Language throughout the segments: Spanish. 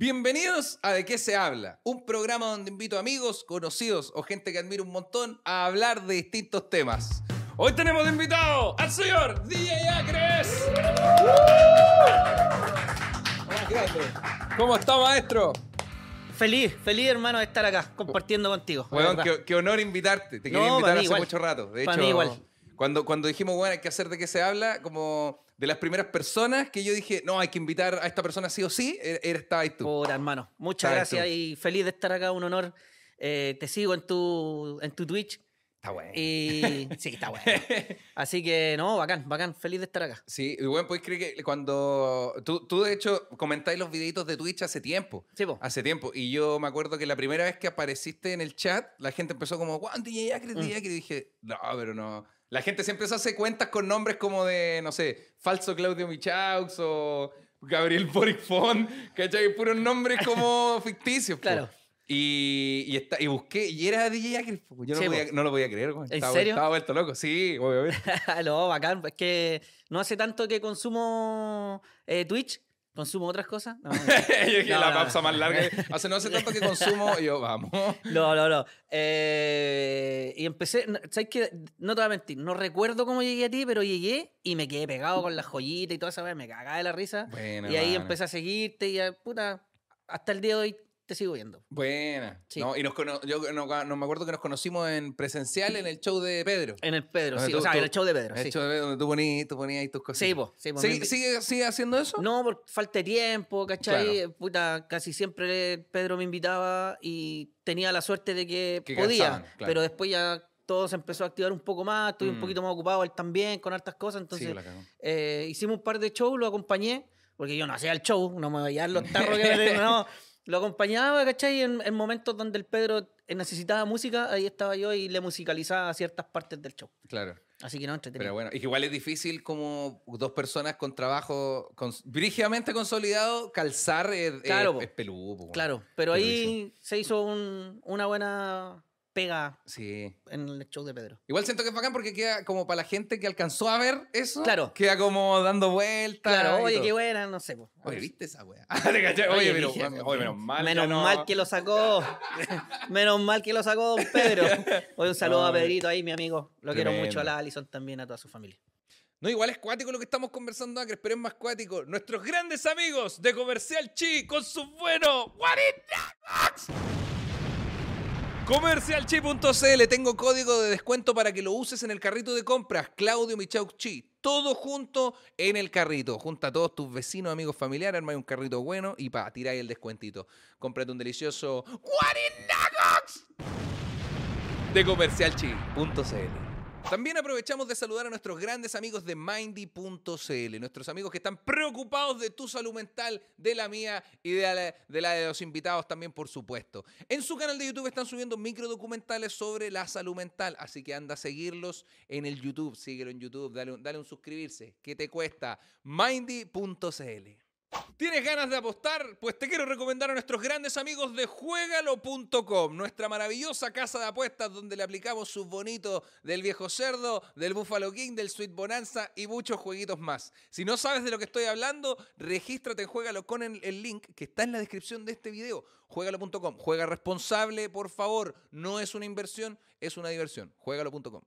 Bienvenidos a De qué se habla, un programa donde invito amigos, conocidos o gente que admiro un montón a hablar de distintos temas. Hoy tenemos de invitado al señor DJ Acres. ¿Cómo está, maestro? Feliz, feliz hermano de estar acá compartiendo contigo. Bueno, qué, qué honor invitarte. Te No, quería pa' invitar hace igual. mucho rato. De hecho, mí igual. Cuando, cuando dijimos, bueno, hay que hacer de qué se habla, como de las primeras personas que yo dije, no, hay que invitar a esta persona sí o sí, er- eres estabas ahí tú. Puta, hermano. Muchas gracias y feliz de estar acá, un honor. Eh, te sigo en tu, en tu Twitch. Está bueno. Y sí, está bueno. Así que no, bacán, bacán, feliz de estar acá. Sí, y bueno, podéis creer que cuando. Tú, tú, de hecho, comentáis los videitos de Twitch hace tiempo. Sí, po. Hace tiempo. Y yo me acuerdo que la primera vez que apareciste en el chat, la gente empezó como, ¿Juan DJ Acres, Mm. DJ Acres? Y dije, no, pero no. La gente siempre se hace cuentas con nombres como de, no sé, falso Claudio Michaux o Gabriel Boric Font, ¿cachai? Puros nombres como ficticios. po. Claro. Y, y, está, y busqué, y era DJ po. Yo no, Sí, lo podía, po. no lo podía creer. güey. ¿En Estaba- serio? Estaba vuelto loco. Sí, obviamente. no, bacán. Es que no hace tanto que consumo eh, Twitch, consumo otras cosas. No, yo dije No, la no, pausa no. más larga. Hace no hace tanto que consumo. Y yo, vamos. No, no, no. Eh, y empecé, no, ¿sabes qué? No te voy a mentir, no recuerdo cómo llegué a ti, pero llegué y me quedé pegado con las joyitas y toda esa vez, me cagaba de la risa. Y ahí empecé a seguirte y puta, hasta el día de hoy te sigo viendo. Buena. Sí. No, y nos cono- yo no, no me acuerdo que nos conocimos en presencial en el show de Pedro. En el Pedro, sí, tú- o sea, tú- en el show de Pedro, el sí. show de Pedro donde tú ponías, tú ponías ahí tus cosas. Sí, po, sí, po, ¿Sigue, sigue, sigue haciendo eso? No, por falta de tiempo, ¿cachai? Claro. Puta, casi siempre Pedro me invitaba y tenía la suerte de que, Que podía, calzaban, claro. pero después ya todo se empezó a activar un poco más, estuve Mm. un poquito más ocupado él también con hartas cosas, Sí, entonces cagó. eh, hicimos un par de shows, lo acompañé, porque yo no hacía el show, no me veía los tarros que me no. Lo acompañaba, ¿cachai? En, en momentos donde el Pedro necesitaba música, ahí estaba yo y le musicalizaba ciertas partes del show. Claro. Así que no, entretenido. Pero bueno, y que igual es difícil como dos personas con trabajo con, brígidamente consolidado calzar es, es- Claro, peludo. Claro, pero ahí se hizo un- una buena pega Sí. en el show de Pedro. Igual siento que es bacán porque queda como para la gente que alcanzó a ver eso. Claro. Queda como dando vueltas. Claro, oye, qué buena, no sé. Oye, ¿viste esa? ¿Te cachai? Oye, Oye, pero, dije, oye, menos mal. Menos ya no- mal que lo sacó. Menos mal que lo sacó don Pedro. Oye, un saludo a. Pedrito ahí, mi amigo. Lo quiero mucho a la Alison también, a toda su familia. No, igual es cuático lo que estamos conversando, Acres, pero es más cuático. Nuestros grandes amigos de Comercial Chi con sus buenos 40 bucks. Comercialchi.cl, tengo código de descuento para que lo uses en el carrito de compras. Claudio Michaux Chi, todo junto en el carrito. Junta a todos tus vecinos, amigos, familiares, armáis un carrito bueno y pa, tiráis el descuentito. Cómprate un delicioso 40 bucks de comercialchi.cl. También aprovechamos de saludar a nuestros grandes amigos de Mindy.cl, nuestros amigos que están preocupados de tu salud mental, de la mía y de la, de los invitados también, por supuesto. En su canal de YouTube están subiendo micro documentales sobre la salud mental, así que anda a seguirlos en el YouTube, síguelo en YouTube, dale, dale un suscribirse. ¿Qué te cuesta? Mindy.cl. ¿Tienes ganas de apostar? Pues te quiero recomendar a nuestros grandes amigos de Juegalo.com, nuestra maravillosa casa de apuestas donde le aplicamos sus bonitos del viejo cerdo, del Buffalo King, del Sweet Bonanza y muchos jueguitos más. Si no sabes de lo que estoy hablando, regístrate en Juegalo con el, el link que está en la descripción de este video. Juegalo.com. Juega responsable, por favor. No es una inversión, es una diversión. Juegalo.com.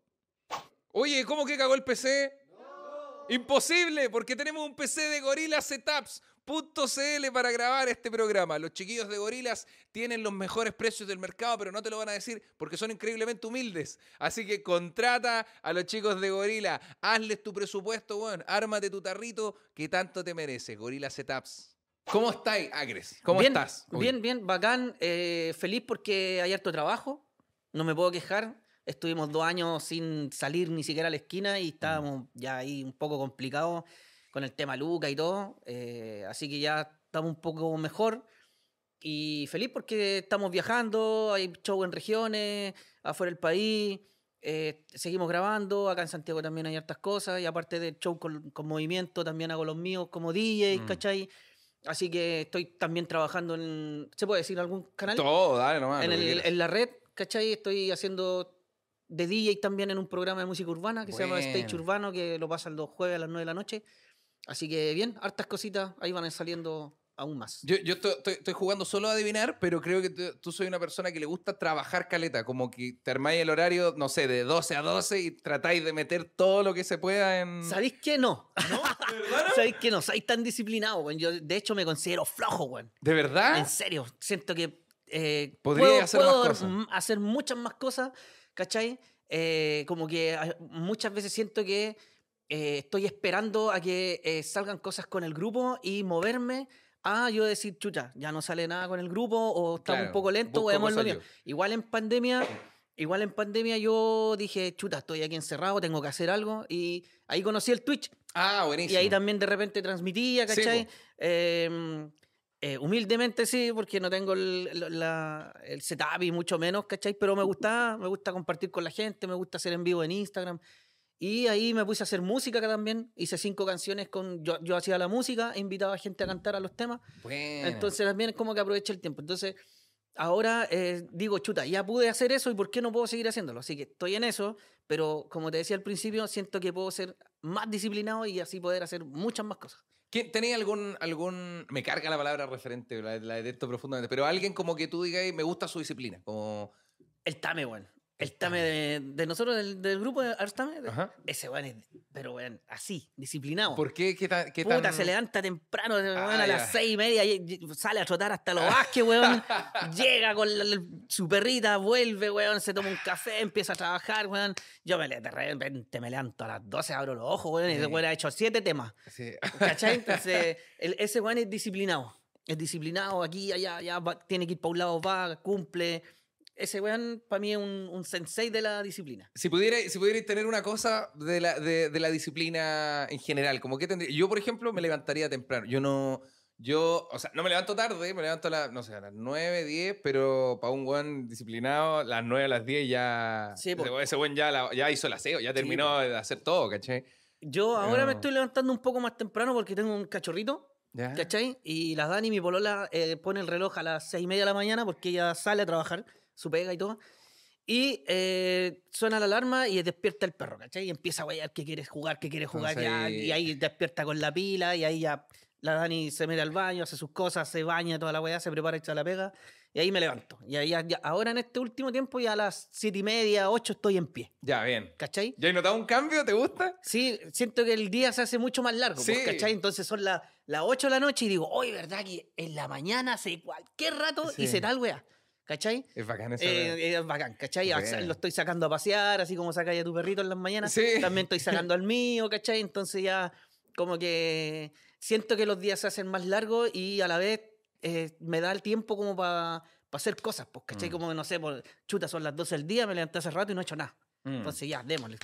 Oye, ¿cómo que cagó el PC? Imposible, porque tenemos un PC de Gorilla Setups.cl para grabar este programa. Los chiquillos de Gorilas tienen los mejores precios del mercado, pero no te lo van a decir porque son increíblemente humildes. Así que contrata a los chicos de Gorila, hazles tu presupuesto, weón, ármate tu tarrito que tanto te merece. Gorilla Setups. ¿Cómo estáis, Agres? ¿Cómo bien, estás? hoy? Bien, bien, bacán. eh, feliz porque hay harto trabajo. No me puedo quejar. Estuvimos dos años sin salir ni siquiera a la esquina y estábamos ya ahí un poco complicados con el tema Luca y todo. eh, así que ya estamos un poco mejor. Y feliz porque estamos viajando, hay show en regiones, afuera del país. eh, seguimos grabando, acá en Santiago también hay hartas cosas, y aparte del show con, con movimiento, también hago los míos como DJ, Mm. ¿cachai? Así que estoy también trabajando en. ¿Se puede decir algún canal? Todo, dale nomás. en, el- en la red, ¿cachai? Estoy haciendo de DJ también en un programa de música urbana que se llama Stage Bueno. Urbano, que lo pasan los jueves a las 9 de la noche. Así que bien, hartas cositas ahí van saliendo aún más. Yo, yo estoy, estoy- estoy jugando solo a adivinar, pero creo que tú, tú soy una persona que le gusta trabajar caleta, como que te armáis el horario, no sé, de 12 a 12 y tratáis de meter todo lo que se pueda en... ¿Sabéis que no? ¿No? ¿Sabéis que no? Soy tan disciplinado, weón. Yo, de hecho, me considero flojo, weón. ¿De verdad? En serio, siento que eh, Podría puedo, hacer más puedo cosas. m- hacer muchas más cosas, ¿cachai? Eh, como que ah, muchas veces siento que eh, estoy esperando a que eh, salgan cosas con el grupo y moverme a yo decir, chucha, ya no sale nada con el grupo o está Claro, un poco lento, veamos lo mío. Igual en pandemia, igual en pandemia yo dije, chuta, estoy aquí encerrado, tengo que hacer algo y ahí conocí el Twitch Ah, buenísimo. y ahí también de repente transmitía, Sí, ¿cachai? po. Eh, eh, humildemente sí, porque no tengo el, el- la- el setup y mucho menos, ¿cachai? Pero me gusta, me gusta compartir con la gente, me gusta hacer en vivo en Instagram. Y ahí me puse a hacer música también. Hice cinco canciones con. Yo, yo hacía la música, invitaba a gente a cantar a los temas. Bueno. Entonces también es como que aproveché el tiempo. Entonces, ahora eh, digo, chuta, ya pude hacer eso y ¿por qué no puedo seguir haciéndolo? Así que estoy en eso, pero como te decía al principio, siento que puedo ser más disciplinado y así poder hacer muchas más cosas. ¿Quién- ¿Tenía algún, algún... Me carga la palabra referente, la, la detesto profundamente, pero alguien como que tú digas, me gusta su disciplina, como... El Tame, weón. El Tame de, de nosotros, del, del grupo de Arstame, Ajá. ese weón es, pero weón, así, disciplinado. ¿Por qué? ¿Qué tan...? Qué Puta, tan- se levanta temprano, Ah, a las seis y media, y- y sale a trotar hasta los Vázquez, weón. Llega con la- la- su perrita, vuelve, weón, se toma un café, empieza a trabajar, weón. Yo me, de repente me levanto a las 12, abro los ojos, weón, y ese Sí. weón ha hecho siete temas. Sí. ¿Cachai? Entonces, el- ese weón es disciplinado. Es disciplinado aquí, allá, allá, va- tiene que ir para un lado, va, cumple. Ese weón, para mí, es un, un sensei de la disciplina. Si pudierais si pudierais tener una cosa de la, de, de la disciplina en general, como que tendría... Yo, por ejemplo, me levantaría temprano. Yo no... Yo, o sea, no me levanto tarde, me levanto a las, no sé, a las 9, 10, pero para un buen disciplinado, las 9, a las 10 ya... Sí, ese, ese buen ya, la- ya hizo el aseo, ya terminó de hacer todo, ¿cachai? Yo ahora me No. estoy levantando un poco más temprano porque tengo un cachorrito, ¿Ya? ¿cachai? Y la Dani, mi polola, eh, pone el reloj a las seis y media de la mañana porque ella sale a trabajar, su pega y todo. Y eh, suena la alarma y despierta el perro, ¿cachai? Y empieza a guayar que quiere jugar, que quiere jugar Entonces ya. Y ahí despierta con la pila y ahí ya la Dani se mete al baño, hace sus cosas, se baña, toda la weá, se prepara echa la pega. Y ahí me levanto. Y ahí ya- ahora en este último tiempo ya a las siete y media, ocho estoy en pie, Ya, bien. ¿cachai? ¿Ya has notado un cambio? ¿Te gusta? Sí, siento que el día se hace mucho más largo, pues, Sí. ¿cachai? Entonces son la- las 8 de la noche y digo, hoy, ¿verdad? Que en la mañana hace cualquier rato Sí. hice tal weá, ¿cachai? Es bacán eso. Eh, es bacán, ¿cachai? Bueno. Lo estoy sacando a pasear, así como sacáis a tu perrito en las mañanas. Sí. También estoy sacando al mío, ¿cachai? Entonces ya como que siento que los días se hacen más largos y a la vez eh, me da el tiempo como para hacer cosas, pues, ¿cachai? Mm. Como, no sé, por, chuta, son las 12 del día, me levanté hace rato y no he hecho nada. Mm. Entonces ya, démosle,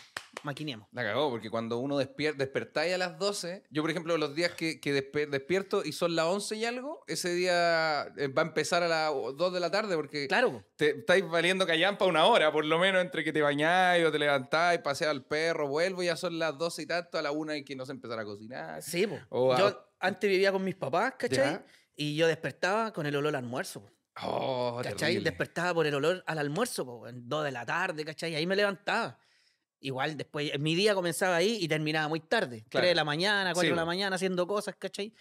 maquinemos. La cagó, porque cuando uno despier despertáis a las 12, yo por ejemplo los días que, que despe- despierto y son las 11 y algo, ese día eh, va a empezar a las 2 de la tarde porque Claro, te estáis valiendo callampa una hora, por lo menos entre que te bañáis o te levantáis, paseas al perro, vuelvo, ya son las 12 y tanto, a la 1 hay que no se empezar a cocinar. Sí, po. O a- Yo antes vivía con mis papás, ¿cachai? Ya. Y yo despertaba con el olor al almuerzo, po, Oh, ¿cachai? terrible. Despertaba por el olor al almuerzo, po, en dos de la tarde, ¿cachai? Ahí me levantaba. Igual después, mi día comenzaba ahí y terminaba muy tarde. Claro. 3 de la mañana, 4 Sí, de la mañana haciendo cosas, ¿cachai?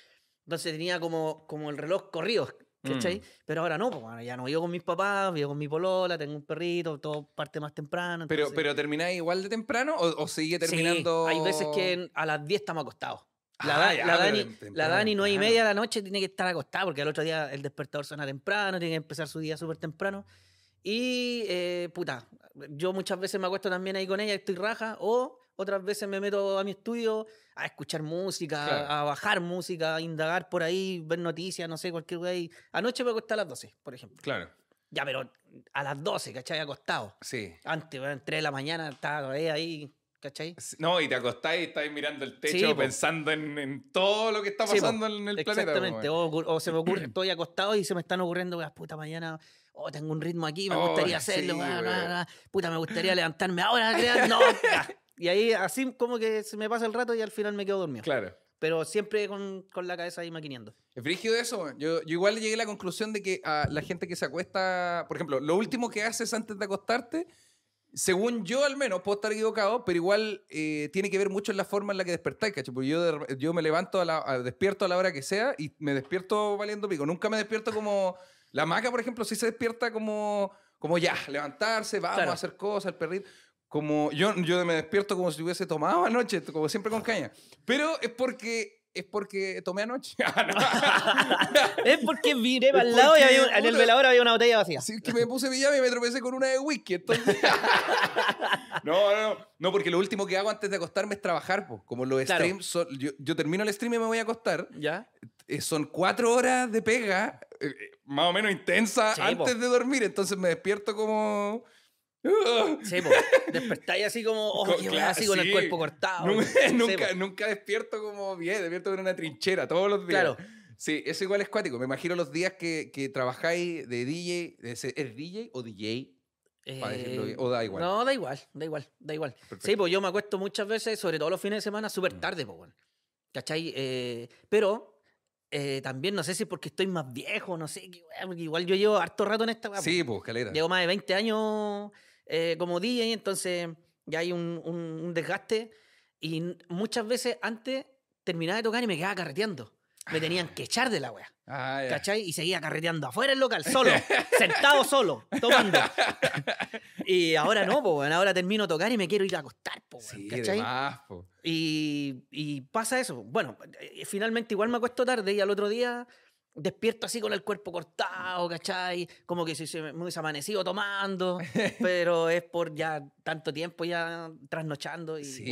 Entonces tenía como, como el reloj corrido, ¿cachai? Mm. Pero ahora no, pues bueno, ya no vivo con mis papás, vivo con mi polola, tengo un perrito, todo parte más temprano. Pero, entonces- pero termináis igual de temprano o, o sigue terminando. Sí, hay veces que a las 10 estamos acostados. La, Ah, ya, la Dani, tem- la temprano, Dani 9 y temprano. media de la noche tiene que estar acostada porque al otro día el despertador suena temprano, tiene que empezar su día súper temprano. Y, eh, puta, yo muchas veces me acuesto también ahí con ella, estoy raja, o otras veces me meto a mi estudio a escuchar música, Claro. a bajar música, a indagar por ahí, ver noticias, no sé, cualquier ahí. Anoche me acosté a las 12, por ejemplo. Claro, Ya, pero a las 12, ¿cachai? Acostado. sí. Antes, bueno, 3 de la mañana estaba ahí, ¿cachai? No, y te acostáis y estáis mirando el techo Sí, pensando en, en todo lo que está Sí, pasando en el planeta. Exactamente. O, se me ocurre, estoy acostado y se me están ocurriendo, weas, puta, mañana, oh, tengo un ritmo aquí, me Oh, gustaría hacerlo, sí, puta, me gustaría levantarme ahora, no. Y ahí así como que se me pasa el rato y al final me quedo dormido. Claro. Pero siempre con, con la cabeza ahí maquineando. Es frígido eso. Yo, yo igual llegué a la conclusión de que a la gente que se acuesta, por ejemplo, lo último que haces antes de acostarte, según yo al menos, puedo estar equivocado, pero igual eh, tiene que ver mucho en la forma en la que despertáis, ¿cachai? Porque yo, de yo me levanto, a la, a- despierto a la hora que sea y me despierto valiendo pico. Nunca me despierto como... La maca, por ejemplo, sí se despierta como, como ya, levantarse, vamos Claro. a hacer cosas, el perrito. Como yo, yo me despierto como si hubiese tomado anoche, como siempre con caña. Pero es porque, es porque tomé anoche. Es porque miré para el Es lado y había un- en el velador había una botella vacía. Así que me puse pijama y me tropecé con una de whisky. Entonces... no, no, no. No, porque lo último que hago antes de acostarme es trabajar. po. Como los Claro. streams, son- yo, yo termino el stream y me voy a acostar. ¿Ya? Eh, son cuatro horas de pega, eh, eh, más o menos intensa, Sí, antes po. de dormir. Entonces me despierto como... Sí, po. Despertáis así como, oh, Co- claro, así con el sí. cuerpo cortado. Nunca, Sí, nunca, nunca despierto como bien, despierto en una trinchera todos los días. Claro. Sí, eso igual es cuático. Me imagino los días que, que trabajáis de DJ. de ¿Es DJ o DJ? Para decirlo bien, o da igual. No, da igual, da igual, da igual. Sí, Perfecto. pues yo me acuesto muchas veces, sobre todo los fines de semana, súper Mm. tarde, pues, bueno. ¿Cachai? Eh, pero eh, también no sé si porque estoy más viejo, no sé, igual yo llevo harto rato en esta weá, Sí, pues, caleta. Llevo más de 20 años eh, como DJ, entonces ya hay un, un- un desgaste. Y muchas veces antes terminaba de tocar y me quedaba carreteando. Me tenían que echar de la wea, Ah, ya. ¿cachai? Y seguía carreteando afuera del local, solo, sentado solo, tomando. y ahora no, pues, bueno, ahora termino de tocar y me quiero ir a acostar, po, Sí, ¿cachai? más, po. Y, y pasa eso. Bueno, eh, finalmente igual me acuesto tarde y al otro día despierto así con el cuerpo cortado, ¿cachai? Como que si se me me hubiese amanecido tomando, pero es por ya tanto tiempo ya trasnochando y Sí,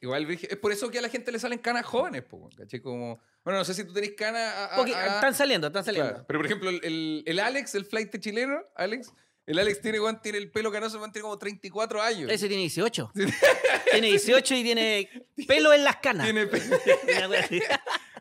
igual es por eso que a la gente le salen canas jóvenes, po, ¿cachai? Como, bueno, no sé si tú tenés canas. a- a- Porque a- están saliendo, están saliendo. Claro, Pero por ejemplo, el, el, Alex, el flight chileno, Alex, el Alex tiene, tiene el pelo canoso, tiene como 34 años. Ese tiene 18. tiene 18 y tiene pelo en las canas. Tiene pe-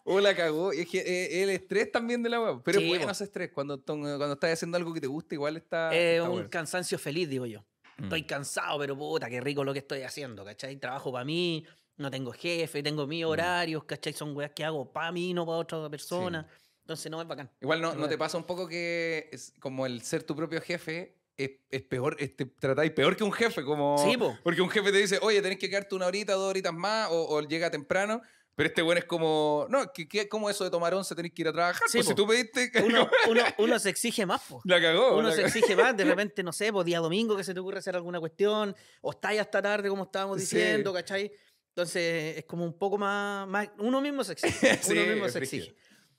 Oh, la cagó. Y es que eh, el estrés también de la weá. Pero Sí, es bueno ese estrés. Cuando, cuando estás haciendo algo que te gusta, igual está. Eh, está un bueno. cansancio feliz, digo yo. Estoy Mm. cansado, pero puta, qué rico lo que estoy haciendo, ¿cachai? Trabajo para mí, no tengo jefe, tengo mis Mm. horarios, ¿cachai? Son weas que hago para mí, no para otra persona. Entonces, no, es bacán. Igual no, Pero ¿no te pasa un poco que es como el ser tu propio jefe es, es peor, es- te tratáis peor que un jefe, como... Sí, po. Porque un jefe te dice, oye, tenés que quedarte una horita, dos horitas más, o, o llega temprano, pero este bueno es como, no, ¿qué, qué, ¿cómo eso de tomar once tenés que ir a trabajar? Sí, pues si po. tú pediste, Uno, uno, uno se exige más, po. la cagó. Uno la se cagó. exige más, de repente, no sé, pues día domingo que se te ocurre hacer alguna cuestión, o estáis hasta tarde, como estábamos Sí. diciendo, ¿cachai? Entonces, es como un poco más. más uno mismo se exige. Sí, uno mismo se exige.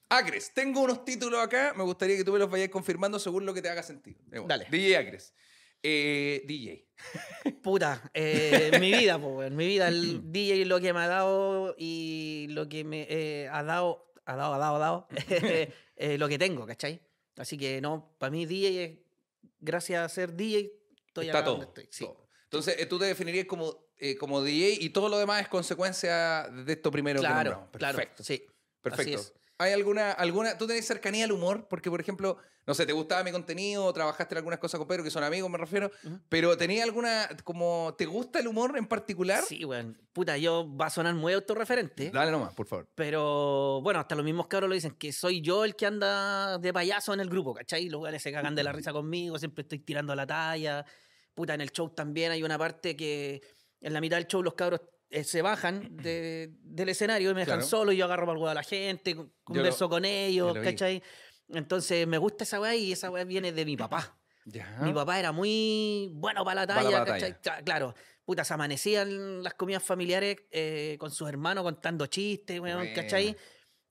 Acres, tengo unos títulos acá, me gustaría que tú me los vayas confirmando según lo que te haga sentido. Dale. DJ Acres. Eh, DJ. Puta, eh, mi vida, pues, mi vida, el DJ lo que me ha dado y lo que me eh, ha dado, ha dado, ha dado, ha dado, eh, lo que tengo, ¿cachai? Así que no, para mí DJ es, gracias a ser DJ, estoy Está todo. estoy. Sí. todo. Entonces, eh, tú te definirías como, eh, como DJ y todo lo demás es consecuencia de esto primero que Claro, nombramos. claro, Perfecto. sí. Perfecto. ¿Hay alguna, alguna, tú tenés cercanía al humor? Porque, por ejemplo, no sé, te gustaba mi contenido, o trabajaste en algunas cosas con Pedro, que son amigos, me refiero, pero ¿tenía alguna, como, ¿te gusta el humor en particular? Sí, weón. Puta, yo va a sonar muy autorreferente. Dale nomás, por favor. Pero bueno, hasta los mismos cabros lo dicen, que soy yo el que anda de payaso en el grupo, ¿cachai? Los weones se cagan de la risa conmigo, siempre estoy tirando la talla. Puta, en el show también hay una parte que en la mitad del show los cabros eh, se bajan de- del escenario y me dejan Claro. solo y yo agarro para el a la gente, con- converso con ellos, lo. ¿cachai? Entonces me gusta esa weá y esa weá viene de mi papá. Ya. Mi papá era muy bueno para la Para talla, Claro, puta, se amanecían las comidas familiares eh, con sus hermanos contando chistes, weón, ¿cachai?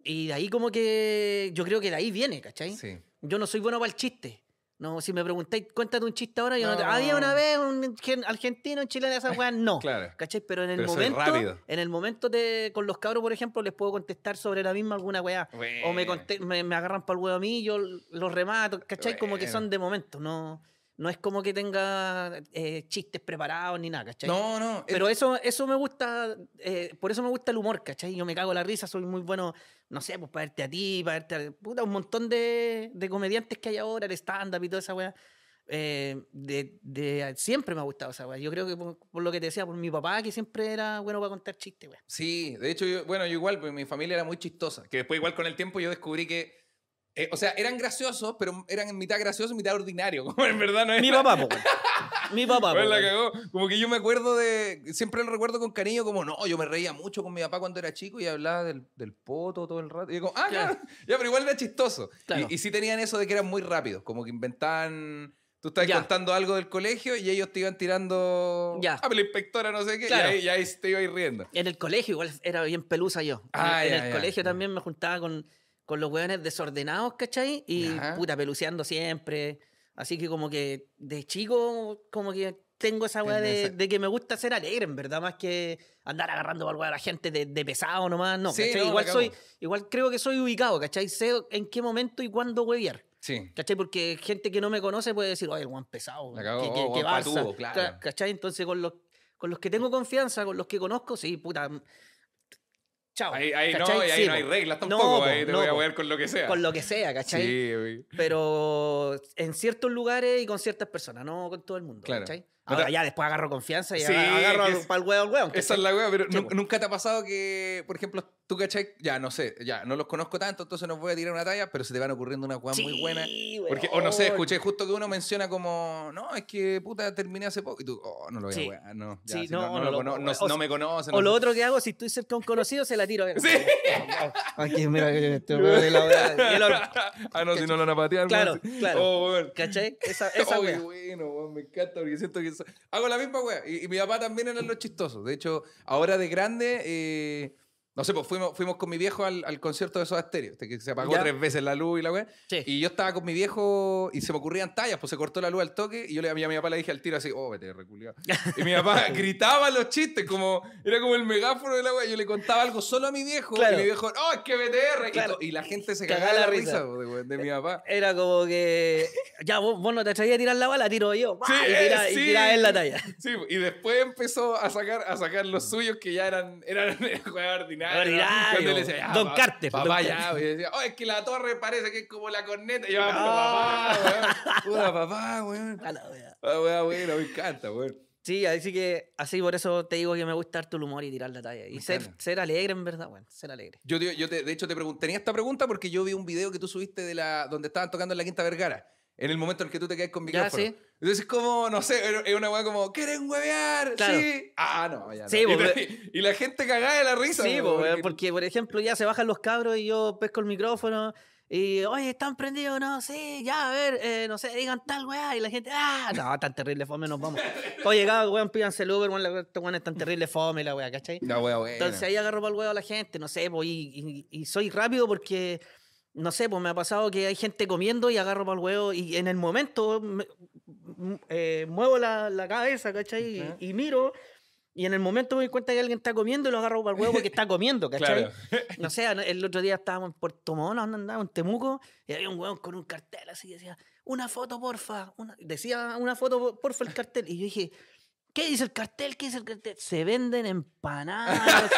Y de ahí como que yo creo que de ahí viene, ¿cachai? Sí. Yo no soy bueno para el chiste. No, si me preguntáis, cuéntate un chiste ahora, yo no, te-. Había una vez un gen- argentino, un chileno, esas weas, no. Claro. ¿Cachai? Pero en el Pero momento, en el momento de, con los cabros, por ejemplo, les puedo contestar sobre la misma alguna weá. O me, conte- me, me agarran para el huevo a mí, yo los remato, ¿cachai? Como que son de momento, no, no es como que tenga eh, chistes preparados ni nada, ¿cachai? No, no. Pero eso, eso me gusta, eh, por eso me gusta el humor, ¿cachai? Yo me cago la risa, soy muy bueno, no sé, pues para verte a ti, para verte a... Puta, un montón de, de comediantes que hay ahora, el stand-up y toda esa weá. eh, de, de- siempre me ha gustado esa weá. Yo creo que por, por lo que te decía, por mi papá, que siempre era bueno para contar chistes, weá. Sí, de hecho, yo, bueno, yo igual, pues mi familia era muy chistosa. Que después, igual con el tiempo, yo descubrí que Eh, o sea, eran graciosos, pero eran en mitad graciosos y mitad ordinario. Como en verdad no es. Mi papá. Mi papá, po, Weón, la cagó. Como que yo me acuerdo de. Siempre lo recuerdo con cariño, como no, yo me reía mucho con mi papá cuando era chico y hablaba del, del poto todo el rato. Y yo como, ah, Claro. claro. Ya, pero igual era chistoso. Claro. Y, y sí tenían eso de que eran muy rápidos, como que inventaban. Tú estabas Ya. contando algo del colegio y ellos te iban tirando. Ya. Ah, pero la inspectora no sé qué. Claro. Y, ahí, y ahí te ibas riendo. En el colegio igual era bien pelusa yo. En- Ah, en ya, el ya, colegio ya. también me juntaba con, con los hueones desordenados, ¿cachai? Y Ya. puta, peluceando siempre. Así que como que de chico, como que tengo esa weá de, que me gusta ser alegre, en verdad, más que andar agarrando para a la gente de, de pesado nomás. No, Sí, no, igual soy, igual creo que soy ubicado, ¿cachai? Sé en qué momento y cuándo huevear. Sí. ¿Cachai? Porque gente que no me conoce puede decir, oye, el guan pesado. Que, que, oh, que balsa". patudo, claro. Ca- ¿Cachai? Entonces con los, con los que tengo confianza, con los que conozco, sí, puta. Chao. Ahí, ahí no, ahí Sí, no hay reglas tampoco. po, ahí te no, voy a ver con lo que sea. Con lo que sea, ¿cachai? Sí. Pero en ciertos lugares y con ciertas personas, no con todo el mundo. Claro. ¿cachai? Ahora ya después agarro confianza y Sí, agarro que para el huevo al huevo. Esa es la wea, pero Sí, po. nunca te ha pasado que, por ejemplo, tú cachai, ya no sé, ya no los conozco tanto, entonces no voy a tirar una talla, pero se te van ocurriendo unas weas muy buenas. Porque, o no sé, escuché justo que uno menciona como, no, es que puta terminé hace poco. Y tú, oh, no lo voy a no. ya, Sí, si no, no, no, lo no, o- no me conoce. O lo otro que hago, si estoy cerca de un conocido, se la tiro. Sí. Aquí, mira, este huevo de la ah, no, si no lo van a patear. Claro, claro. Oh. ¿Cachai? Esa, esa Oh, bueno, me encanta porque siento que hago la misma wea. Y, mi papá también era lo chistoso. De hecho, ahora de grande, eh, no sé, pues fuimos, fuimos con mi viejo al, al concierto de Soda Stereo, este que se apagó Ya. tres veces la luz y la. Sí. Y yo estaba con mi viejo y se me ocurrían tallas, pues se cortó la luz al toque y yo le, a mi, a mi papá le dije al tiro así, oh, vete, reculiado. Y mi papá gritaba los chistes, como, era como el megáfono de la wea. Yo le contaba algo solo a mi viejo Claro. y mi viejo, oh, es que BTR. Y Claro. to- Y, la gente se Cagaba la la risa, risa. de, mi papá. Era como que. Ya, vos, vos no te atrevías a tirar la bala, tiro yo. Sí, y eh, tira, y sí. tira él la talla. Sí, y después empezó a sacar, a sacar los suyos que ya eran, eran ordinarios. Ordinario. Ya, Don Carter, Papá, Don ya. Decía, oh, es que la torre parece que es como la corneta. Y yo, "Ah, No. papá, weón. Puta, papá, weón. Ah, weón, me encanta, weón. Sí, así que así por eso te digo que me gusta harto el humor y tirar la talla. Y ser, alegre, en verdad, bueno, ser alegre. Yo, te- yo te- de hecho, te pregun- tenía esta pregunta porque yo vi un video que tú subiste de la donde estaban tocando en la Quinta Vergara. En el momento en que tú te quedas con Ya, micrófono. sí. Entonces, como, no sé, es una weá como, ¿quieren huevear? Claro. Sí. Ah, no, ya no. Sí, y, porque- te- y la gente cagada de la risa. Sí, weón, weón, porque- porque por ejemplo ya se bajan los cabros y yo pesco el micrófono y, oye, ¿están prendidos? No, sí, ya, a ver, eh, no sé, digan tal weá y la gente, ah, no, tan terrible fome, nos vamos. Oye, cada weón, pídanse el Uber, weón, la- estos weones tan terrible fome, la weá, ¿cachai? La weá buena. Entonces ahí agarro para el huevo a la gente, no sé, pues, y, y- y soy rápido porque, no sé, pues me ha pasado que hay gente comiendo y agarro para el huevo y en el momento me- eh, muevo la, la cabeza, ¿cachai? Y- Ajá. Y, miro y en el momento me doy cuenta que alguien está comiendo y lo agarro para el huevo porque está comiendo, ¿cachai? Claro. No sé, el otro día estábamos en Puerto Montt, andábamos en Temuco, y había un hueón con un cartel así, decía, una foto, porfa. Una, decía, una foto, porfa, el cartel. Y yo dije, ¿qué dice el cartel? ¿Qué dice el cartel? Se venden empanadas.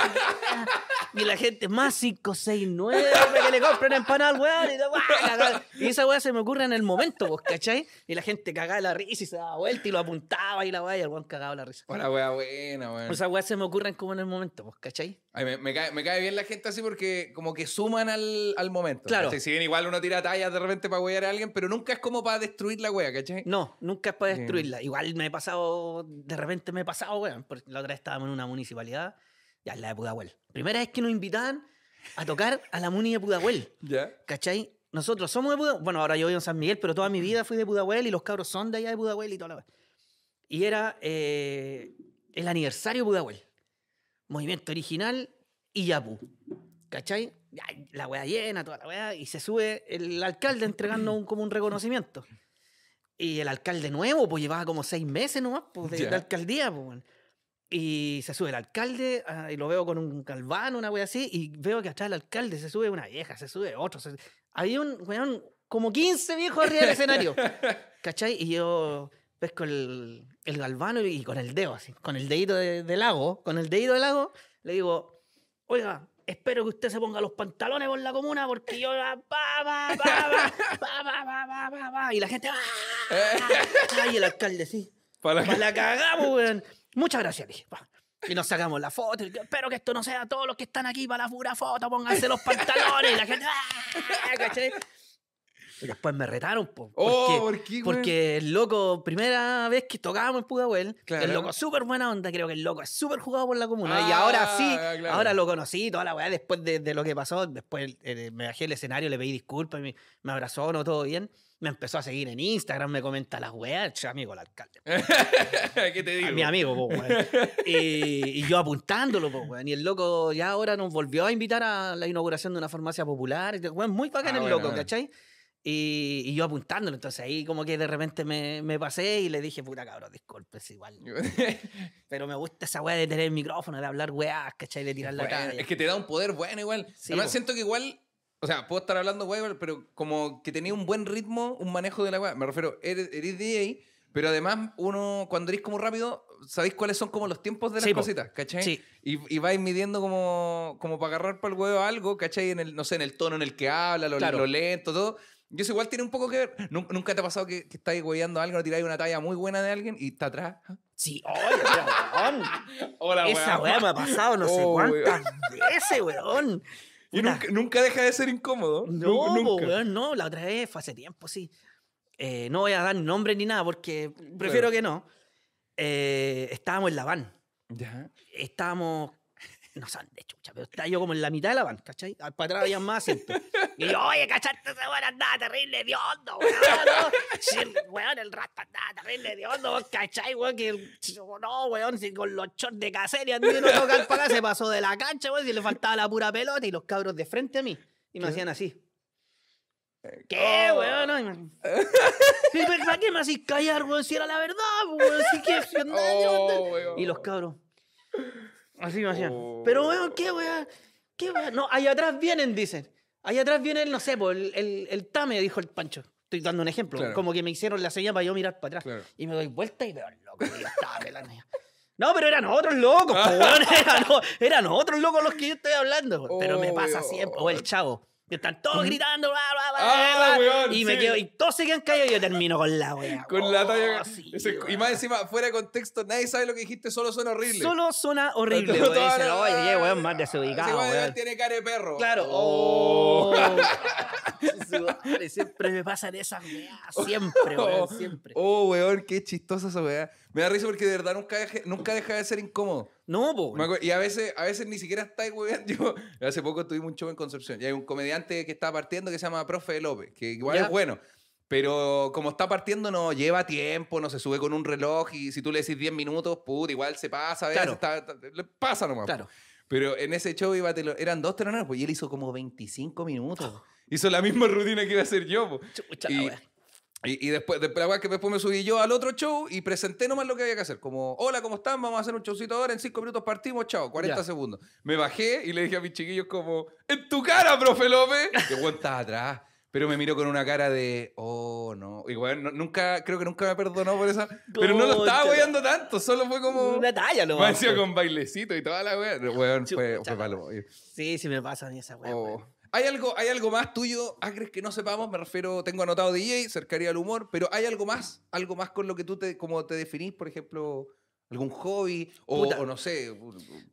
y la gente, más 569, para que le compren empanadas al weón. Y, esa weá se me ocurre en el momento, pues, ¿cachai? Y la gente cagaba la risa y se daba vuelta y lo apuntaba y la weá, y el weón cagaba la risa. Hola, weá buena, weón. Sea, weá se me ocurren como en el momento, pues, ¿cachai? Ay, me, me cae, me cae bien la gente así porque como que suman al, al momento. Claro. ¿cachai? Si bien igual uno tira tallas de repente para wear a alguien, pero nunca es como para destruir la wea, ¿cachai? No, nunca es para Sí. destruirla. Igual me he pasado, de repente me he pasado, weón. Porque la otra vez estábamos en una municipalidad, ya en la de Pudahuel. Primera vez que nos invitaban a tocar a la muni de Pudahuel. Ya. ¿Cachai? Nosotros somos de Pudahuel. Bueno, ahora yo vivo en San Miguel, pero toda mi vida fui de Pudahuel y los cabros son de allá de Pudahuel y toda la wea. Y era eh, el aniversario de Pudahuel. Movimiento original y Yapu. ¿Cachai? La wea llena, toda la wea. Y se sube el alcalde entregando un, como un reconocimiento. Y el alcalde nuevo, pues llevaba como seis meses nomás pues, de, de Ya. alcaldía. Pues. Y se sube el alcalde, ah, y lo veo con un galván, una wea así, y veo que atrás del alcalde se sube una vieja, se sube otro. se- Había un, weón, como 15 viejos arriba del escenario. ¿Cachai? Y yo pesco el, el galvano y, con el dedo, así, con el dedito de- del lago, con el dedito del lago, le digo, oiga, espero que usted se ponga los pantalones por la comuna porque yo va, va, va, va, y la gente ay el alcalde sí para la, cagamos weón. muchas gracias dije y nos sacamos la foto espero que esto no sea todos los que están aquí para la pura foto pónganse los pantalones y la gente y después me retaron, po. Oh, porque, ¿por qué, porque el loco, primera vez que tocábamos en Pudahuel, Claro. el loco súper buena onda, creo que el loco es súper jugado por la comuna. y Ah, ahora sí, claro. ahora lo conocí, toda la weá, después de, de lo que pasó, después eh, me bajé el escenario, le pedí disculpas, y me, me abrazó, no todo bien. Me empezó a seguir en Instagram, me comenta las weas, amigo el alcalde. ¿Qué te digo? A mi amigo, po, weón. y, y yo apuntándolo, po, weón. Y el loco ya ahora nos volvió a invitar a la inauguración de una farmacia popular. y, weón, muy bacán Ah, el bueno, loco, bueno. ¿cachai? Y, y yo apuntándolo. Entonces ahí como que de repente me, me pasé y le dije, puta cabrón, disculpes igual. Pero me gusta esa weá de tener el micrófono, de hablar weás, ¿cachai? De tirar la Bueno, talla. es que te da un poder bueno igual. Sí, Además, po. siento que igual, o sea, puedo estar hablando weá, pero como que tenía un buen ritmo, un manejo de la weá. Me refiero, eres, eres DJ, pero además uno, cuando eres como rápido, sabéis cuáles son como los tiempos de las Sí, cositas, ¿cachai? Sí. Y, y vais midiendo como, como para agarrar para el huevo algo, ¿cachai? En el, no sé, en el tono en el que habla, lo, Claro. lo lento, todo. Y eso igual tiene un poco que ver. Nun- ¿Nunca te ha pasado que, que estáis hueveando algo, no tiráis una talla muy buena de alguien y está atrás? Sí, oye, weón. Hola, Esa weá me ha pasado no sé Oh, cuántas veces, weón. Y nunca, nunca deja de ser incómodo. No, nunca. weón, no, la otra vez fue hace tiempo, sí. Eh, no voy a dar nombre ni nada porque prefiero que no. Eh, estábamos en la van. Ya. Estábamos, no sé de chucha, pero estaba yo como en la mitad de la van, ¿cachai? Al- Para atrás había más asientos. Y yo, oye, ¿cachaste ese weón andaba terrible de hondo, weón? ¿no? Sí, weón, el rasta andaba terrible de hondo, ¿cachai, weón? Que no, weón, si con los shorts de cacería andaba uno local para acá, se pasó de la cancha, weón, si le faltaba la pura pelota y los cabros de frente a mí. Y me ¿Qué? hacían así. ¿Qué, Oh. weón? No, y me- ¿Y ¿Para qué me hacís callar, weón? Si era la verdad, weón. Si que, Oh. Y los cabros. Así me hacían. Oh. Pero, weón, ¿qué, weón? ¿Qué, weón? No, allá atrás vienen, dicen. Allá atrás viene el, no sé, po, el, el, el Tame, dijo el Pancho. Estoy dando un ejemplo. Claro. Como que me hicieron la señal para yo mirar para atrás. Claro. Y me doy vuelta y veo loco. Y estaba pelando. No, pero eran otros locos, po, weón. Eran, eran otros locos los que yo estoy hablando. Pero me Oh, pasa weón. siempre. O el chavo. Están todos gritando, bla, bla, bla, Ah, bla, weón, y me sí. quedo, y todos se quedan callados y yo termino con la wea. Con la Oh, talla. sí, ese- y más encima, fuera de contexto, nadie sabe lo que dijiste, solo suena horrible. Solo suena horrible, Todo- weón. Dicen, Oye, qué weón más Ese desubicado, weón weón. tiene cara de perro. Claro. Oh. Madre, siempre me pasan esas weas. Siempre, weón, siempre. Oh, weón, qué chistosa esa weá. Me da risa porque de verdad nunca, deje- nunca deja de ser incómodo. No, po. Y a veces, a veces ni siquiera está weón. Yo, hace poco tuvimos un show en Concepción y hay un comediante que está partiendo que se llama Profe López, que igual Ya. es bueno. Pero como está partiendo, no lleva tiempo, no se sube con un reloj y si tú le decís 10 minutos, puta, igual se pasa, a veces Claro. está- está- le pasa nomás. Claro. Pero en ese show iba, te lo- eran dos teloneros, pues y él hizo como 25 minutos. Hizo la misma rutina que iba a hacer yo. Chucha Y. y, y después, después, que después me subí yo al otro show y presenté nomás lo que había que hacer. Como, hola, ¿cómo están? Vamos a hacer un showcito ahora, en 5 minutos partimos, chao, 40 Ya. segundos. Me bajé y le dije a mis chiquillos como, ¡en tu cara, profe López! Que weón estaba atrás. Pero me miró con una cara de, oh, no. Weón, no- nunca, creo que nunca me perdonó por esa. Pero no lo estaba weando tanto, solo fue como... Una talla, lo Me hacía con bailecito y toda la weá. Weón, fue, fue palo. Sí, sí me pasan esas weas. Oh. ¿Hay algo, ¿Hay algo más tuyo, Agres, que no sepamos? Me refiero, tengo anotado DJ, cercaría al humor, pero ¿hay algo más? ¿Algo más con lo que tú te, como te definís, por ejemplo, algún hobby? O, o no sé.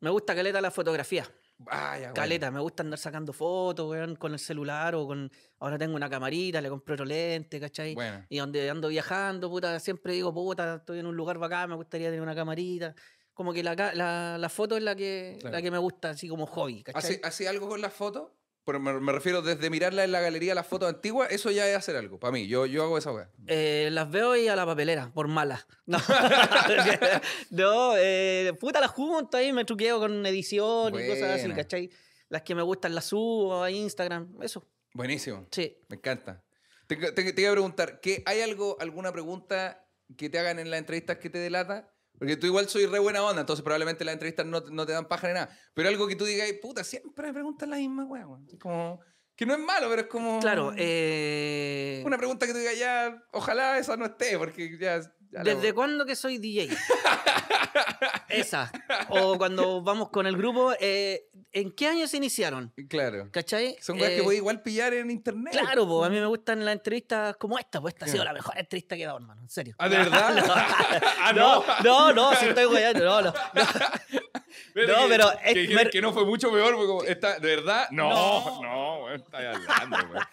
Me gusta caleta la fotografía. Ah, ya, bueno. Caleta, me gusta andar sacando fotos, weón, con el celular o con. Ahora tengo una camarita, le compré otro lente, ¿cachai? Bueno. Y donde ando viajando, puta, siempre digo, puta, estoy en un lugar bacán, me gustaría tener una camarita. Como que la, la, la foto es la que, Claro. la que me gusta, así como hobby, ¿cachai? ¿Hace, hace algo con las fotos? Pero me, me refiero desde mirarla en la galería, las fotos antiguas, eso ya es hacer algo. Para mí, yo, yo hago esa weá. Eh, las veo y a la papelera, por mala. No, no eh, puta, las junto ahí, me truqueo con edición y cosas así. ¿cachai? Las que me gustan las subo a Instagram, eso, Buenísimo. sí. Me encanta. Te, te, te iba a preguntar, ¿qué, ¿hay algo, alguna pregunta que te hagan en las entrevistas que te delata? Porque tú igual soy re buena onda, entonces probablemente las entrevistas no, no te dan paja ni nada. Pero algo que tú digas, puta, siempre me preguntan la misma weá, weón. Es Como, que no es malo, pero es como... Claro, eh, Una pregunta que tú digas, ya, ojalá esa no esté, porque ya... ya ¿desde cuándo que soy DJ? Esa. O cuando vamos con el grupo, eh, ¿en qué año se iniciaron? Claro. ¿Cachai? Son weas que Eh, podés igual pillar en internet. Claro, pues a mí me gustan las entrevistas como esta, pues esta ha sido la mejor entrevista que he dado, hermano, en serio. ¿Ah, de verdad? ah, No, no. no, no, si estoy guayando, no, no. no. Fíjate No, que- pero es- que no fue mucho peor, como, ¿está, ¿de verdad? No, No. no, weón, está hablando, weón.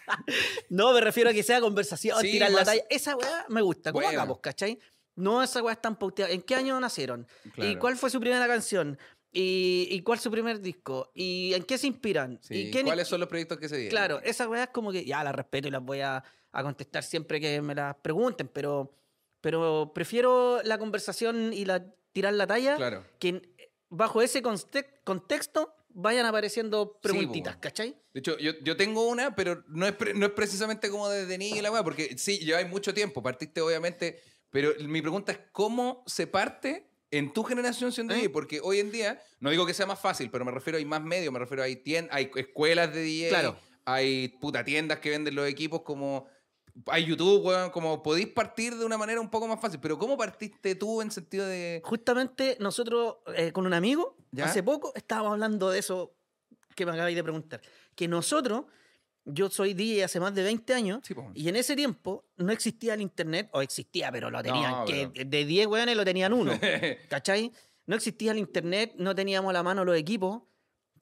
No, me refiero a que sea conversación, Sí, tirar la talla. Esa weá me gusta. ¿Cómo Bueno. hagamos, cachai? No esa weá tan pauteada. ¿En qué año nacieron? ¿Y cuál fue su primera canción? ¿Y, y cuál su primer disco? ¿Y en qué se inspiran? Sí, ¿Y quién- ¿Cuáles son los proyectos que se dieron? Claro, esa weá es como que ya la respeto y las voy a, a contestar siempre que me las pregunten, pero, pero prefiero la conversación y la tirar la talla Claro. que bajo ese conte- contexto vayan apareciendo preguntitas, po. ¿cachai? De hecho, yo, yo tengo una, pero no es, pre- no es precisamente como desde niño la weá, porque sí, lleváis mucho tiempo, partiste obviamente, pero mi pregunta es, ¿cómo se parte en tu generación siendo ¿Eh? DJ? Porque hoy en día, no digo que sea más fácil, pero me refiero, hay más medios, me refiero, hay, tien- hay escuelas de DJ, Claro. hay puta tiendas que venden los equipos como... Hay YouTube, weón, como podéis partir de una manera un poco más fácil, pero ¿cómo partiste tú en sentido de...? Justamente nosotros eh, con un amigo, ¿Ya? hace poco, estábamos hablando de eso que me acabáis de preguntar. Que nosotros, yo soy DJ hace más de 20 años, Sí, po. y en ese tiempo no existía el internet, o existía, pero lo tenían, No, que pero- de 10 weones lo tenían uno. ¿Cachai? No existía el internet, no teníamos a la mano los equipos,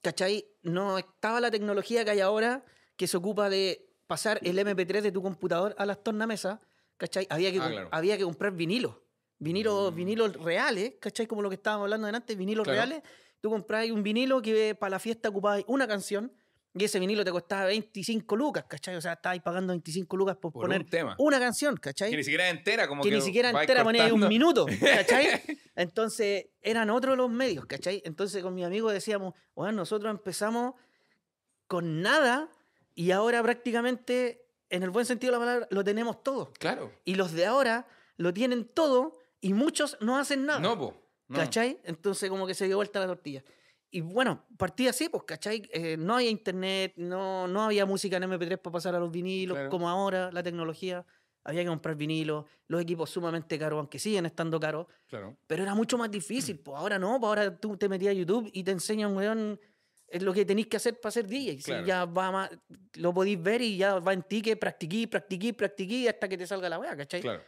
¿cachai? No estaba la tecnología que hay ahora que se ocupa de pasar el MP3 de tu computador a las tornamesas, ¿cachai? Había que, Ah, claro. había que comprar vinilos, vinilos, Mm. vinilos reales, ¿cachai? Como lo que estábamos hablando antes, vinilos Claro. reales. Tú comprabas un vinilo que para la fiesta ocupabas una canción y ese vinilo te costaba 25 lucas, ¿cachai? O sea, estabas pagando 25 lucas por, Por poner un tema. una canción, ¿cachai? Que ni siquiera entera, como que que ni siquiera entera ponía un minuto, ¿cachai? Entonces eran otros los medios, ¿cachai? Entonces con mi amigo decíamos, bueno, nosotros empezamos con nada y ahora prácticamente, en el buen sentido de la palabra, lo tenemos todo. Claro. Y los de ahora lo tienen todo y muchos no hacen nada. No, po. no. ¿Cachai? Entonces como que se dio vuelta la tortilla. Y bueno, partí así, pues, ¿cachai? Eh, no había internet, no, no había música en MP3 para pasar a los vinilos, Claro. como ahora, la tecnología. Había que comprar vinilos, los equipos sumamente caros, aunque siguen estando caros, Claro. pero era mucho más difícil. Pues ahora no, pues ahora tú te metías a YouTube y te enseñan, weón, es lo que tenéis que hacer para ser DJ. Si Claro. ya va más, lo podéis ver y ya va en ti que practiquí, practiquí, practiquí hasta que te salga la weá, ¿cachai? Claro.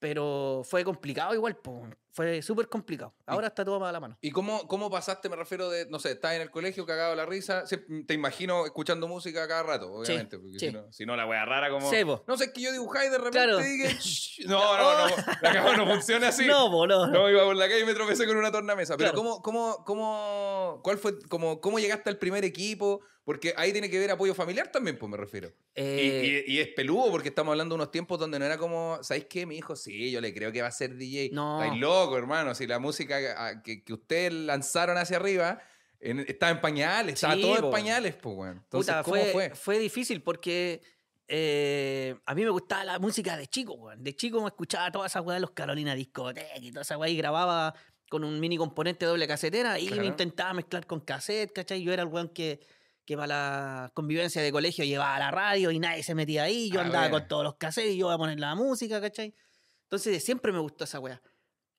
Pero fue complicado igual, pues. Fue súper complicado. Ahora está todo más a la mano. ¿Y cómo, cómo pasaste? Me refiero de, no sé, estás en el colegio cagado la risa. Te imagino escuchando música cada rato, obviamente. porque sí. Si, no, si no, la wea rara como. Sí, po. no sé, es que yo dibujaba y de repente Claro. dije. "Shh". No, no, no. La cagada no funciona así. No, po, no. No, iba por la calle y me tropecé con una tornamesa. Pero Claro. ¿cómo, cómo, cómo, cuál fue, cómo, cómo llegaste al primer equipo? Porque ahí tiene que ver apoyo familiar también, pues me refiero. Y- Eh, y, y es peludo porque estamos hablando de unos tiempos donde no era como, ¿sabéis qué? Mi hijo, sí, yo le creo que va a ser DJ. No. Estáis loco, hermano. Si la música que, que ustedes lanzaron hacia arriba en- estaba en pañales, estaba Sí, todo en pañales, pues, weón. Entonces, puta, ¿cómo fue, fue? difícil porque eh, a mí me gustaba la música de chico, weón. De chico me escuchaba toda esa weá de los Carolina Discoteca y toda esa weá y grababa con un mini componente doble casetera y Claro. me intentaba mezclar con cassette, ¿cachai? Yo era el weón que, que para la convivencia de colegio llevaba la radio y nadie se metía ahí. Yo Ah, andaba bueno. con todos los cassettes y yo iba a poner la música, ¿cachai? Entonces siempre me gustó esa weá.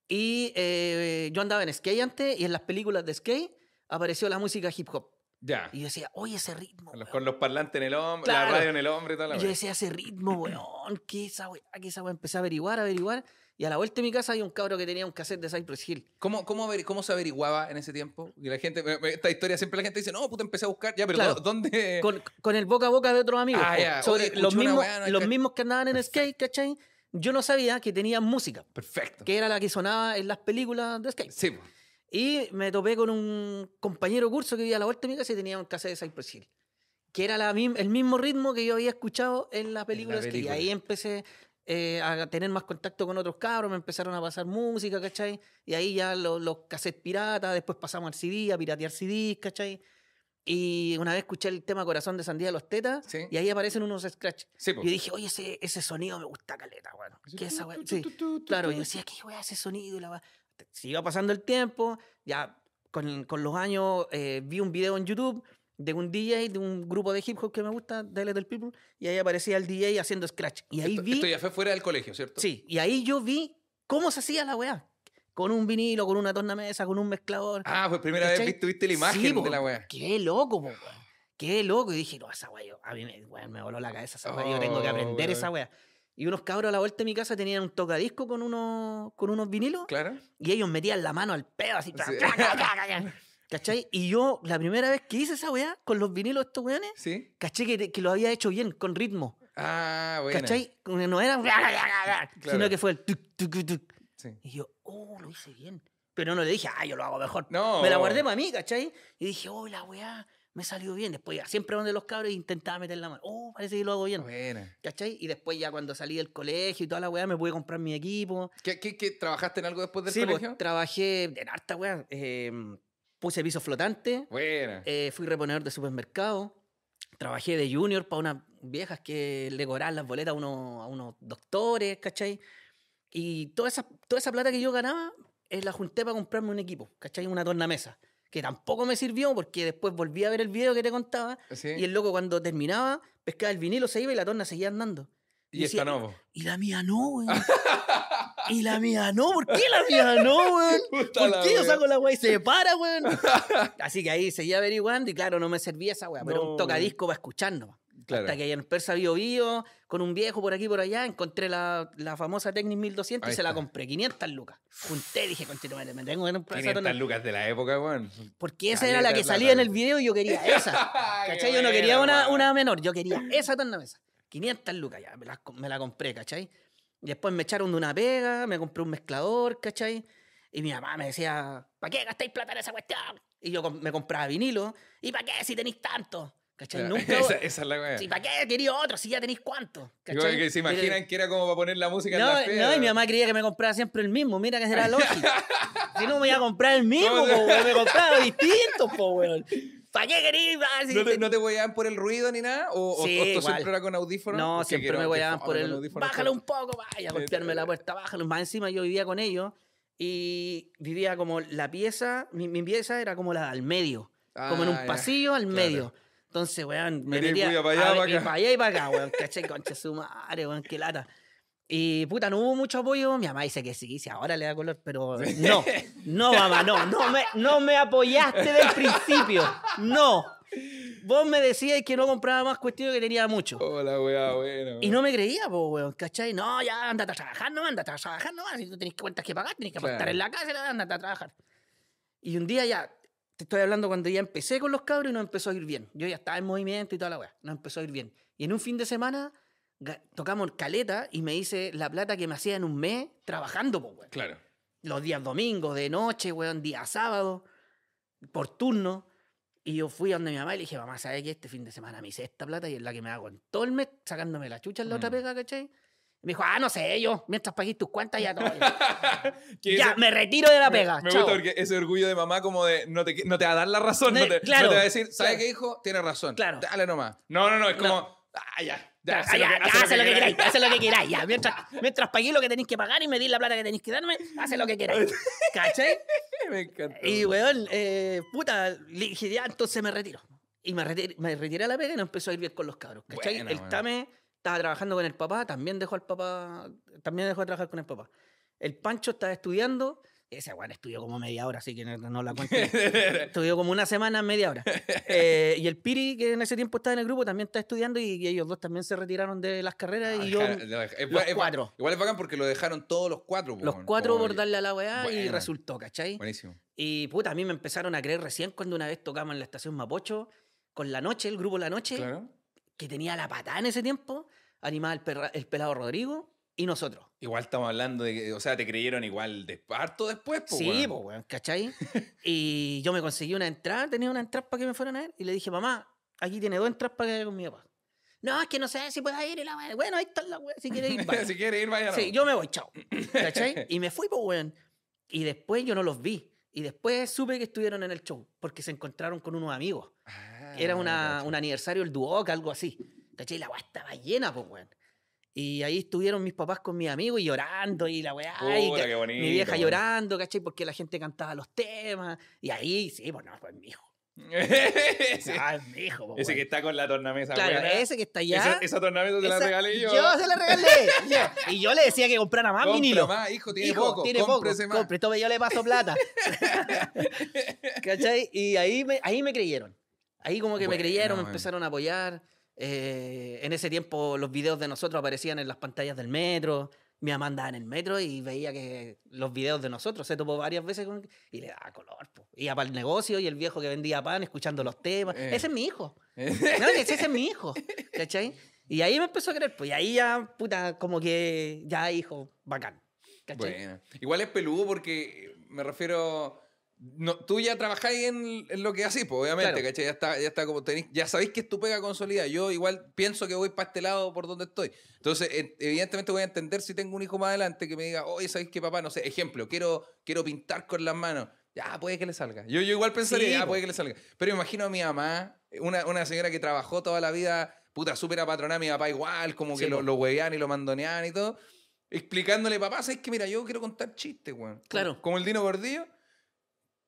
Y eh, yo andaba en skate antes y en las películas de skate apareció la música hip hop. Ya. Y yo decía, oye, ese ritmo. Con los, weón". con los parlantes en el hombro, Claro. la radio en el hombro y toda la Y yo decía, ese ritmo, weón, ¿qué esa weá? ¿Qué esa weá? Empecé a averiguar, a averiguar. Y a la vuelta de mi casa hay un cabro que tenía un cassette de Cypress Hill. ¿Cómo, cómo, averi- ¿Cómo se averiguaba en ese tiempo? Y la gente, esta historia siempre la gente dice, no, puta, empecé a buscar. Ya, pero Claro. ¿dó- ¿dónde? Con, con el boca a boca de otros amigos. Ah, ya. sobre Oye, los, mismos, hay los mismos que andaban en skate, ¿cachai? Yo no sabía que tenían música, Perfecto. que era la que sonaba en las películas de skate. Sí. Y me topé con un compañero curso que vivía a la vuelta de mi casa y tenía un cassette de Cypress Hill. Que era la, el mismo ritmo que yo había escuchado en la película. skate. película. Y ahí empecé eh, a tener más contacto con otros cabros, me empezaron a pasar música, ¿cachai? Y ahí ya lo- los cassettes piratas, después pasamos al CD, a piratear CDs, ¿cachai? Y una vez escuché el tema Corazón de Sandía de los Tetas Sí. y ahí aparecen unos scratch. Sí. Y yo dije, oye, ese, ese sonido me gusta caleta, weón. ¿Qué es esa Sí. Claro, yo decía, ¿qué weá ese sonido? Y la iba pasando el tiempo, ya con, con los años eh, vi un video en YouTube de un DJ de un grupo de hip hop que me gusta, de Little People, y ahí aparecía el DJ haciendo scratch. Y ahí Esto, vi, esto ya fue fuera del colegio, ¿cierto? sí, y ahí yo vi cómo se hacía la weá. Con un vinilo, con una tornamesa, con un mezclador. Ah, pues primera vez ¿cachai? viste, viste la imagen Sí, po, de la weá. Qué loco, po, weón. Qué loco. Y dije, no, esa weá, yo- a mí me, weón, me voló la cabeza esa weá. yo tengo que Oh, aprender weón. esa weá. Y unos cabros a la vuelta de mi casa tenían un tocadisco con unos, con unos vinilos. Claro. Y ellos metían la mano al pedo así. Sí. ¿Cachai? Y yo, la primera vez que hice esa weá con los vinilos de estos weones, ¿Sí? caché que, que lo había hecho bien, con ritmo. Ah, bueno. ¿Cachai? No era. Sino Claro. que fue el. tuc, tuc, tuc. Sí. Y yo, oh, lo hice bien. Pero no le dije, ah, yo lo hago mejor. No. Me la guardé para mí, ¿cachai? Y dije, oh, la weá, me salió bien. Después ya, siempre donde los cabros intentaba meter la mano. Oh, parece que lo hago bien. Buena. ¿Cachai? Y después ya cuando salí del colegio y toda la weá, me pude comprar mi equipo. ¿Qué, qué, qué, ¿Trabajaste en algo después del Sí, pues, colegio? trabajé en harta weá. eh, puse piso flotante. Buena. eh, fui reponedor de supermercado. Trabajé de junior para unas viejas que le cobraban las boletas a unos, a unos doctores, ¿cachai? Y toda esa, toda esa plata que yo ganaba, eh, la junté para comprarme un equipo, ¿cachai? Una tornamesa. Que tampoco me sirvió porque después volví a ver el video que te contaba ¿Sí? y el loco cuando terminaba, pescaba el vinilo, se iba y la torna seguía andando. Y esta decía, no. Y la mía no, weón. y la mía no, ¿por qué la mía no, weón? ¿Por qué yo saco la weá y se para, weón? Así que ahí seguía averiguando y claro, no me servía esa weá, pero No. un tocadisco para escucharnos. Claro. Hasta que ahí en Persa Bio Bio, con un viejo por aquí por allá, encontré la, la famosa Technic 1200 Ahí y se la compré, 500 lucas. Junté, dije, madre, me tengo que comprar esa 500 torna-". lucas de la época, weón. Porque esa era la que salía plata, en el video y yo quería esa. ¿Cachai? Yo no quería una, una menor, yo quería esa tornamesa. 500 lucas ya, me la, me la compré, ¿cachai? Después me echaron de una pega, me compré un mezclador, ¿cachai? Y mi mamá me decía, ¿para qué gastáis plata en esa cuestión? Y yo me compraba vinilo, ¿y para qué si tenéis tanto? ¿Cachai? Claro, Nunca... esa, esa es la weá. ¿Y para qué quería otro si ya tenéis cuánto? ¿Cachai? que se Pero- imaginan que era como para poner la música en la no, y mi mamá creía que me compraba siempre el mismo. Mira que será lógico. si no me iba a comprar el mismo, ¿Cómo po, me compraba distintos, po, weón. ¿Para qué quería? Ah, si ¿No te, no te voyaban por el ruido ni nada? ¿O, o- Sí, o tú igual. siempre era con audífonos? No, siempre me que por el. Bájalo un poco, vaya, a golpearme la puerta, bájalo. Más encima yo vivía con ellos y vivía como la pieza, mi, mi pieza era como la al medio, como en Ah, un ya, pasillo al claro. medio. Entonces, weón, me Metí metía bulla pa' allá, a- pa' y acá. para allá y para acá, weón, caché, concha su madre, weón, qué lata. Y puta, no hubo mucho apoyo. Mi mamá dice que sí, sí, ahora le da color, pero no, no, mamá, no, no me, no me apoyaste del principio, no. Vos me decías que no compraba más cuestiones que tenía mucho. Hola, weá, bueno. Y no me creía, po, weón, ¿cachai? No, ya, andate a trabajar, no, andate a trabajar, no, si tú tenés cuentas que pagar, tenés que aportar Claro. en la casa, andate a trabajar. Y un día ya, te estoy hablando cuando ya empecé con los cabros y nos empezó a ir bien. Yo ya estaba en movimiento y toda la weá, nos empezó a ir bien. Y en un fin de semana tocamos caleta y me hice la plata que me hacía en un mes trabajando, po, weón. Claro. Los días domingos, de noche, weón, día sábado, por turno. Y yo fui a donde mi mamá y le dije, mamá, ¿sabes qué? Este fin de semana me hice esta plata y es la que me hago en todo el mes, sacándome la chucha en la otra Mm. pega, ¿cachai? Y me dijo, ah, no sé, yo, mientras pagues tus cuentas ya todo. Ya, ese- me retiro de la pega. Me chao. gusta porque ese orgullo de mamá como de no te, no te va a dar la razón, no te, no claro, te va a decir, ¿sabes claro. qué, hijo? Tienes razón. Claro. Dale nomás. No, no, no, es como, No. ah, ya. Ya, Ya, ya, lo que- ya, haz lo que queráis. haz lo que queráis, ya. Mientras, mientras pagué lo que tenéis que pagar y me di la plata que tenéis que darme, haz lo que queráis. ¿Cachai? Me encanta. Y, weón, eh, puta, le dije, ya, entonces me retiro. Y me retiré, me retiré a la pega y nos empezó a ir bien con los cabros. ¿Cachai? Buena, el weón. Tame estaba trabajando con el papá, también dejó al papá, también dejó de trabajar con el papá. El Pancho estaba estudiando, ese weón estudió como media hora, así que no, no la cuento. estudió como una semana, media hora. Eh, y el Piri, que en ese tiempo estaba en el grupo, también está estudiando y, y ellos dos también se retiraron de las carreras y yo, es los es ba- cuatro. Igual es bacán porque lo dejaron todos los cuatro. los cuatro por darle a la weá y resultó, ¿cachai? Buenísimo. Y puta, a mí me empezaron a creer recién cuando una vez tocamos en la estación Mapocho con La Noche, el grupo La Noche, Claro. que tenía la patada en ese tiempo, animaba el, perra- el pelado Rodrigo y nosotros. Igual estamos hablando de que, o sea, te creyeron igual de harto después, po, sí, weón. pues, weón, ¿cachai? y yo me conseguí una entrada, tenía una entrada para que me fueran a ver y le dije, mamá, aquí tiene dos entradas para que vaya con mi papá. No, es que no sé si puedo ir y la weá. Bueno, ahí está la weá, si quieres ir, vaya. si quieres ir, vaya. Sí, yo me voy, chao. ¿Cachai? Y me fui, pues, weón. Y después yo no los vi. Y después supe que estuvieron en el show, porque se encontraron con unos amigos. Ah, Era una, un aniversario del Duoc, algo así. ¿Cachai? La weá estaba llena, pues, weón. Y ahí estuvieron mis papás con mis amigos y llorando y la weá. y Puta, que- qué bonito, mi vieja llorando, ¿cachai? Porque la gente cantaba los temas. Y ahí, sí, pues no, pues mi hijo. ese, Ah, es mi hijo, pues, ese que está con la tornamesa. Claro, buena. ese que está allá. Esa, esa tornamesa te la esa- regalé yo. Yo se la regalé. Y yo le decía que comprara más Compra vinilo. más, hijo, tiene Hijo, poco. tiene poco. más. Compre, tome, yo le paso plata. ¿Cachai? Y ahí me, ahí me creyeron. Ahí como que Buena, me creyeron, me empezaron a apoyar. Eh, en ese tiempo los videos de nosotros aparecían en las pantallas del metro. Mi mamá andaba en el metro y veía que los videos de nosotros se topó varias veces con- y le daba color. po. Iba para el negocio y el viejo que vendía pan escuchando los temas. Eh. Ese es mi hijo. No, ese, es mi hijo. ¿Cachai? Y ahí me empezó a creer. Pues y ahí ya, puta, como que ya hijo, bacán. ¿Cachai? Bueno, igual es peludo porque me refiero. No, tú ya trabajáis en, en lo que así, pues obviamente, Claro. ¿cachai? Ya está, ya está como tenéis, ya sabéis que es tu pega consolidada. Yo igual pienso que voy para este lado por donde estoy. Entonces, evidentemente voy a entender si tengo un hijo más adelante que me diga, oye, ¿sabéis qué, papá? No sé, ejemplo, quiero, quiero pintar con las manos. Ya, puede que le salga. Yo, yo igual pensaría, Sí, ya, puede que le salga. Pero imagino a mi mamá, una, una señora que trabajó toda la vida, puta, súper apatronada, mi papá igual, como que Sí, lo, lo huevean y lo mandonean y todo explicándole, papá, ¿sabes que Mira, yo quiero contar chistes, weón. Claro. Como el Dino Gordillo.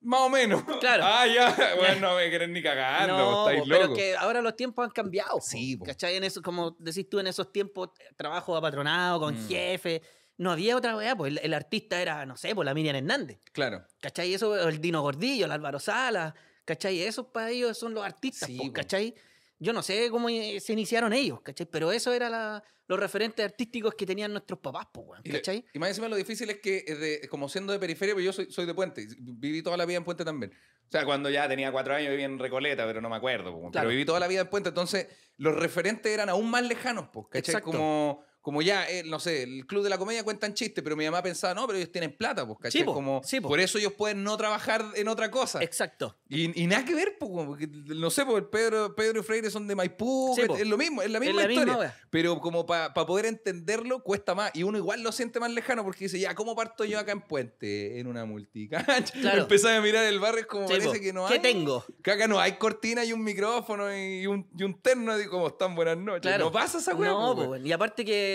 Más o menos. Claro. Ah, ya. Bueno, no me quieren ni cagando, No, estáis po, pero locos. que ahora los tiempos han cambiado. Sí, po. ¿Cachai? En eso, como decís tú, en esos tiempos, eh, trabajo apatronado, con Mm. jefe. No había otra weá, pues el, el artista era, no sé, pues la Miriam Hernández. Claro. ¿Cachai? Eso, el Dino Gordillo, el Álvaro Sala. ¿Cachai? Esos para ellos son los artistas, Sí, po, po. ¿cachai? Yo no sé cómo eh, se iniciaron ellos, ¿cachai? Pero eso era la- los referentes artísticos que tenían nuestros papás, po, weón, Y, le- ¿cachai? y más encima lo difícil es que, eh, de- como siendo de periferia, pues yo soy, soy de Puente. Viví toda la vida en Puente también. O sea, cuando ya tenía cuatro años vivía en Recoleta, pero no me acuerdo. po, Claro. Pero viví toda la vida en Puente. Entonces, los referentes eran aún más lejanos, pues, ¿cachai? Exacto. Como, como ya, eh, no sé, el Club de la Comedia cuentan chistes, pero mi mamá pensaba, no, pero ellos tienen plata, pues, ¿cachai? Sí, po, como, sí, po. Por eso ellos pueden no trabajar en otra cosa. Exacto. Y, y nada que ver, po, porque, no sé, porque Pedro, Pedro y Freire son de Maipú, Sí, es lo mismo, es la Es misma la historia. pero como para poder entenderlo cuesta más. Y uno igual lo siente más lejano porque dice, ya, ¿cómo parto yo acá en Puente? En una multicancha. Claro. Empezás a mirar el barrio es como parece que no ¿Qué hay. tengo? Que acá no hay cortina y un micrófono y un, y un terno y como están buenas noches. Claro. No pasa esa weá. No, y aparte que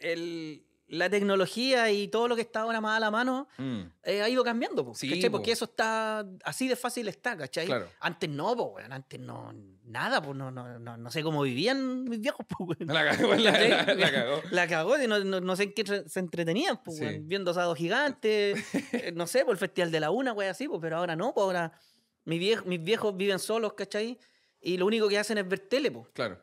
el- la tecnología y todo lo que está ahora más a la mano Mm, eh, ha ido cambiando, po, Sí, po. Porque eso está así de fácil está, ¿cachai? Claro. Antes no, po, antes no, nada, pues no, no, no, no sé cómo vivían mis viejos, weón. La cagó, la, la- la cagó. La cagó, y no, no, no sé en qué se entretenían, pues, Sí. viendo Asado Gigante, eh, no sé, por el Festival de la Una, güey, así, pues, pero ahora no, pues ahora mis viejos, mis viejos viven solos, ¿cachai? Y lo único que hacen es ver tele, pues. Claro.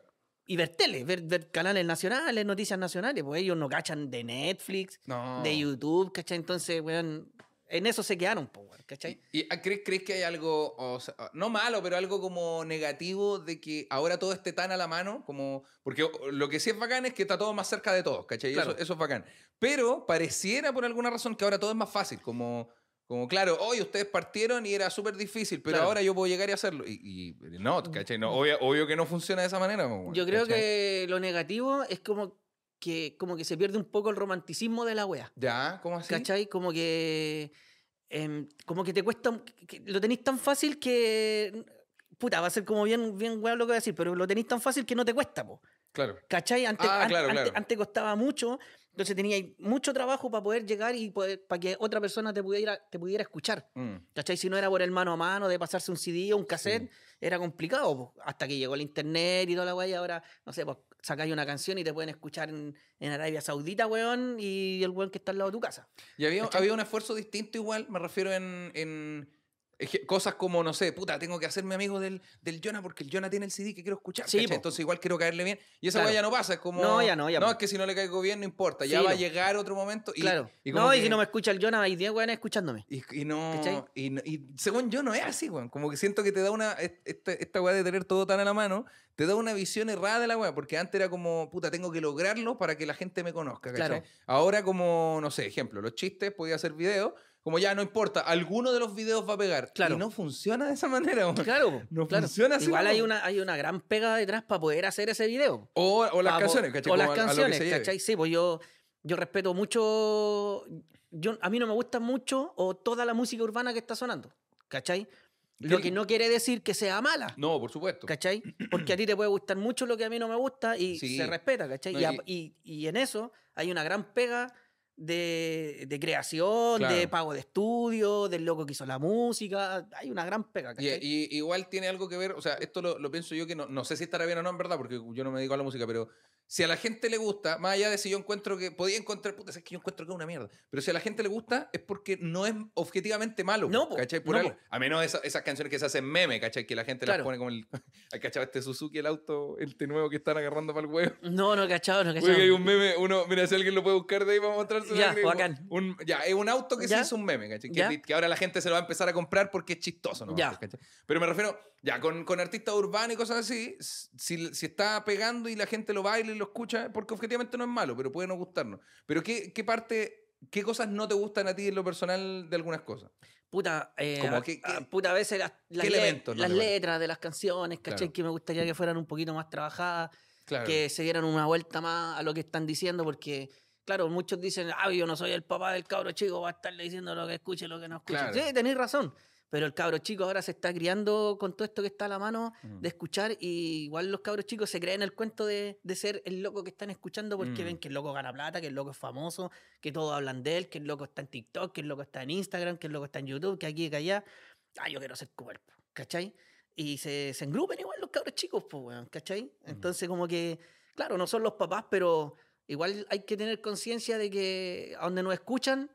Y ver tele, ver, ver canales nacionales, noticias nacionales, pues ellos no cachan de Netflix, No. de YouTube, ¿cachai? Entonces, weón, en eso se quedaron, pues, weón, ¿cachai? ¿Y, y, ah, crees, crees que hay algo, o sea, no malo, pero algo como negativo de que ahora todo esté tan a la mano? como Porque lo que sí es bacán es que está todo más cerca de todos, ¿cachai? Claro. Eso, eso es bacán. Pero pareciera por alguna razón que ahora todo es más fácil, como... Como, claro, hoy ustedes partieron y era súper difícil, pero Claro. ahora yo puedo llegar y hacerlo. Y, y no, ¿cachai? No, obvio, obvio que no funciona de esa manera. Yo creo ¿cachai? que lo negativo es como que, como que se pierde un poco el romanticismo de la wea. ¿Ya? ¿Cómo así? ¿Cachai? Como que. em, como que te cuesta. que- lo tenéis tan fácil que. Puta, va a ser como bien, bien weón lo que voy a decir, pero lo tenéis tan fácil que no te cuesta, po. Claro. ¿Cachai? Antes, Ah, an- claro, antes, claro. antes costaba mucho, entonces teníais mucho trabajo para poder llegar y poder- para que otra persona te pudiera, te pudiera escuchar. Mm. ¿Cachai? Si no era por el mano a mano de pasarse un CD o un cassette, era complicado, po. hasta que llegó el internet y toda la weá, y ahora, no sé, pues sacáis una canción y te pueden escuchar en, en Arabia Saudita, weón, y el weón que está al lado de tu casa. Y había, ¿Cachai? había un esfuerzo distinto igual, me refiero en, en cosas como, no sé, puta, tengo que hacerme amigo del, del Jonah porque el Jonah tiene el CD que quiero escuchar, Sí. Entonces igual quiero caerle bien. Y esa Claro. ya no pasa, es como... No, ya no, ya No, po. es que si no le caigo bien no importa, ya Sí, va a po. llegar otro momento y... claro. y no, y que- si no me escucha el Jonah, hay 10 weones escuchándome. Y, y no, y, no- y según yo no es así, weón. Como que siento que te da una. est- Esta, esta weá de tener todo tan a la mano, te da una visión errada de la weá. Porque antes era como, puta, tengo que lograrlo para que la gente me conozca, ¿cachai? Claro. Ahora, como, no sé, ejemplo, los chistes, podía hacer videos. Como ya no importa, alguno de los videos va a pegar. Claro. Y no funciona de esa manera. Claro, No claro. funciona así, Igual hay una, hay una gran pega detrás para poder hacer ese video. O, o las canciones, ¿cachai? O Como las canciones. ¿cachai? Sí, pues yo, yo respeto mucho. Yo, a mí no me gusta mucho o toda la música urbana que está sonando, ¿cachai? Lo que no quiere decir que sea mala. No, por supuesto. ¿Cachai? Porque a ti te puede gustar mucho lo que a mí no me gusta y Sí. se respeta, ¿cachai? No, y- y en eso hay una gran pega de, de creación, de pago de estudio, del loco que hizo la música. Hay una gran pega, Y, igual tiene algo que ver, o sea, esto lo, lo pienso yo que no, no sé si estará bien o no en verdad, porque yo no me dedico a la música, pero si a la gente le gusta, más allá de si yo encuentro que. Podía encontrar. Puta, es que yo encuentro que es una mierda. Pero si a la gente le gusta, es porque no es objetivamente malo. No, po, ¿cachai? Por no, algo. A menos esa- esas canciones que se hacen meme, ¿cachai? Que la gente las pone como el. ¿Hay cachado este Suzuki, el auto, este nuevo que están agarrando para el huevo? No, no, cachado, no, Oye, cachado. que hay un meme, uno, mira, si alguien lo puede buscar de ahí para mostrárselo. Ya, bacán. Un, ya, es un auto que Ya. se hizo un meme, ¿cachai? Que ahora la gente se lo va a empezar a comprar porque es chistoso, ¿no? Ya. ¿cachai? Pero me refiero, ya, con, con artistas urbanos y cosas así, si, si está pegando y la gente lo baila y lo escucha, porque objetivamente no es malo, pero puede no gustarnos. Pero ¿qué, qué parte, qué cosas no te gustan a ti en lo personal de algunas cosas? Puta, eh, Como a- que- a- que- puta, a veces las, las ¿qué le- no las letras de las canciones, ¿cachai? Claro. Que me gustaría que fueran un poquito más trabajadas, Claro. que se dieran una vuelta más a lo que están diciendo, porque, claro, muchos dicen, ah, yo no soy el papá del cabro chico, va a estarle diciendo lo que escuche, lo que no escuche. Claro. Sí, tenéis razón. Pero el cabro chico ahora se está criando con todo esto que está a la mano Mm. de escuchar y igual los cabros chicos se creen el cuento de, de ser el loco que están escuchando porque Mm. ven que el loco gana plata, que el loco es famoso, que todos hablan de él, que el loco está en TikTok, que el loco está en Instagram, que el loco está en YouTube, que aquí y que allá. Ah, yo quiero ser como él, po, ¿cachai? Y se, se engrupen igual los cabros chicos, pues, weón, ¿cachai? Entonces como que, claro, no son los papás, pero igual hay que tener conciencia de que a donde nos escuchan,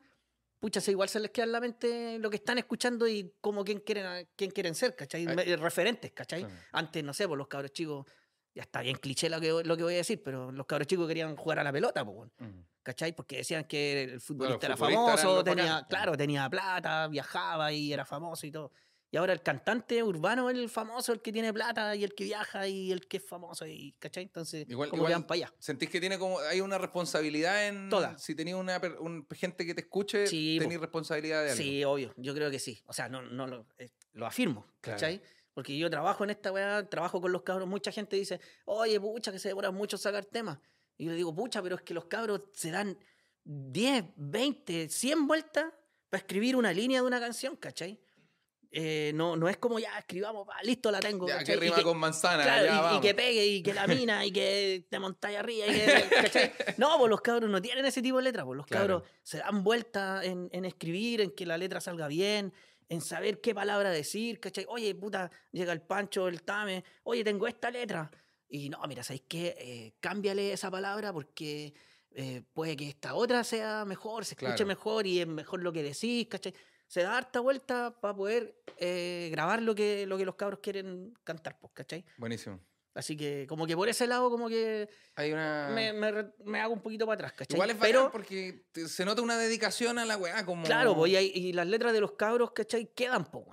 pucha, se- igual se les queda en la mente lo que están escuchando y como quién quieren, quién quieren ser, ¿cachai? Ay. Me- Referentes, ¿cachai? Claro. Antes, no sé, pues los cabros chicos, ya está bien cliché lo que, lo que voy a decir, pero los cabros chicos querían jugar a la pelota, pues, Mm. ¿cachai? Porque decían que el futbolista era futbolistas eran famoso, tenía, claro, tenía plata, viajaba y era famoso y todo. Y ahora el cantante urbano es el famoso, el que tiene plata y el que viaja y el que es famoso, y, ¿cachai? Entonces, Igual- como igual- para allá. ¿Sentís que tiene como, hay una responsabilidad en... Toda. Si tenías una un- gente que te escuche, Sí, tenés po. responsabilidad de algo. Sí, obvio, yo creo que sí. O sea, no, no lo, eh, lo afirmo, Claro. ¿cachai? Porque yo trabajo en esta weá, trabajo con los cabros. Mucha gente dice, oye, pucha, que se demora mucho sacar temas. Y yo le digo, pucha, pero es que los cabros se dan 10, 20, 100 vueltas para escribir una línea de una canción, ¿cachai? Eh, no, no es como ya escribamos, va, listo, la tengo. Ya, que Y rima con manzana, Claro, ya y- y, vamos. que pegue, y que la mina, y que te montáis arriba, y que. No, pues los cabros no tienen ese tipo de letras, pues los Claro. cabros se dan vuelta en, en escribir, en que la letra salga bien, en saber qué palabra decir, ¿cachai? Oye, puta, llega el Pancho, el Tame, oye, tengo esta letra. Y no, mira, ¿sabéis qué? Eh, cámbiale esa palabra porque eh, puede que esta otra sea mejor, se escuche Claro. mejor y es mejor lo que decís, ¿cachai? Se da harta vuelta para poder eh, grabar lo que, lo que los cabros quieren cantar, pues, ¿cachai? Buenísimo. Así que como que por ese lado como que Hay una... me, me me hago un poquito para atrás, ¿cachai? Igual es Pero, porque se nota una dedicación a la weá como... claro, pues, y, hay- y las letras de los cabros, ¿cachai? Quedan, pues.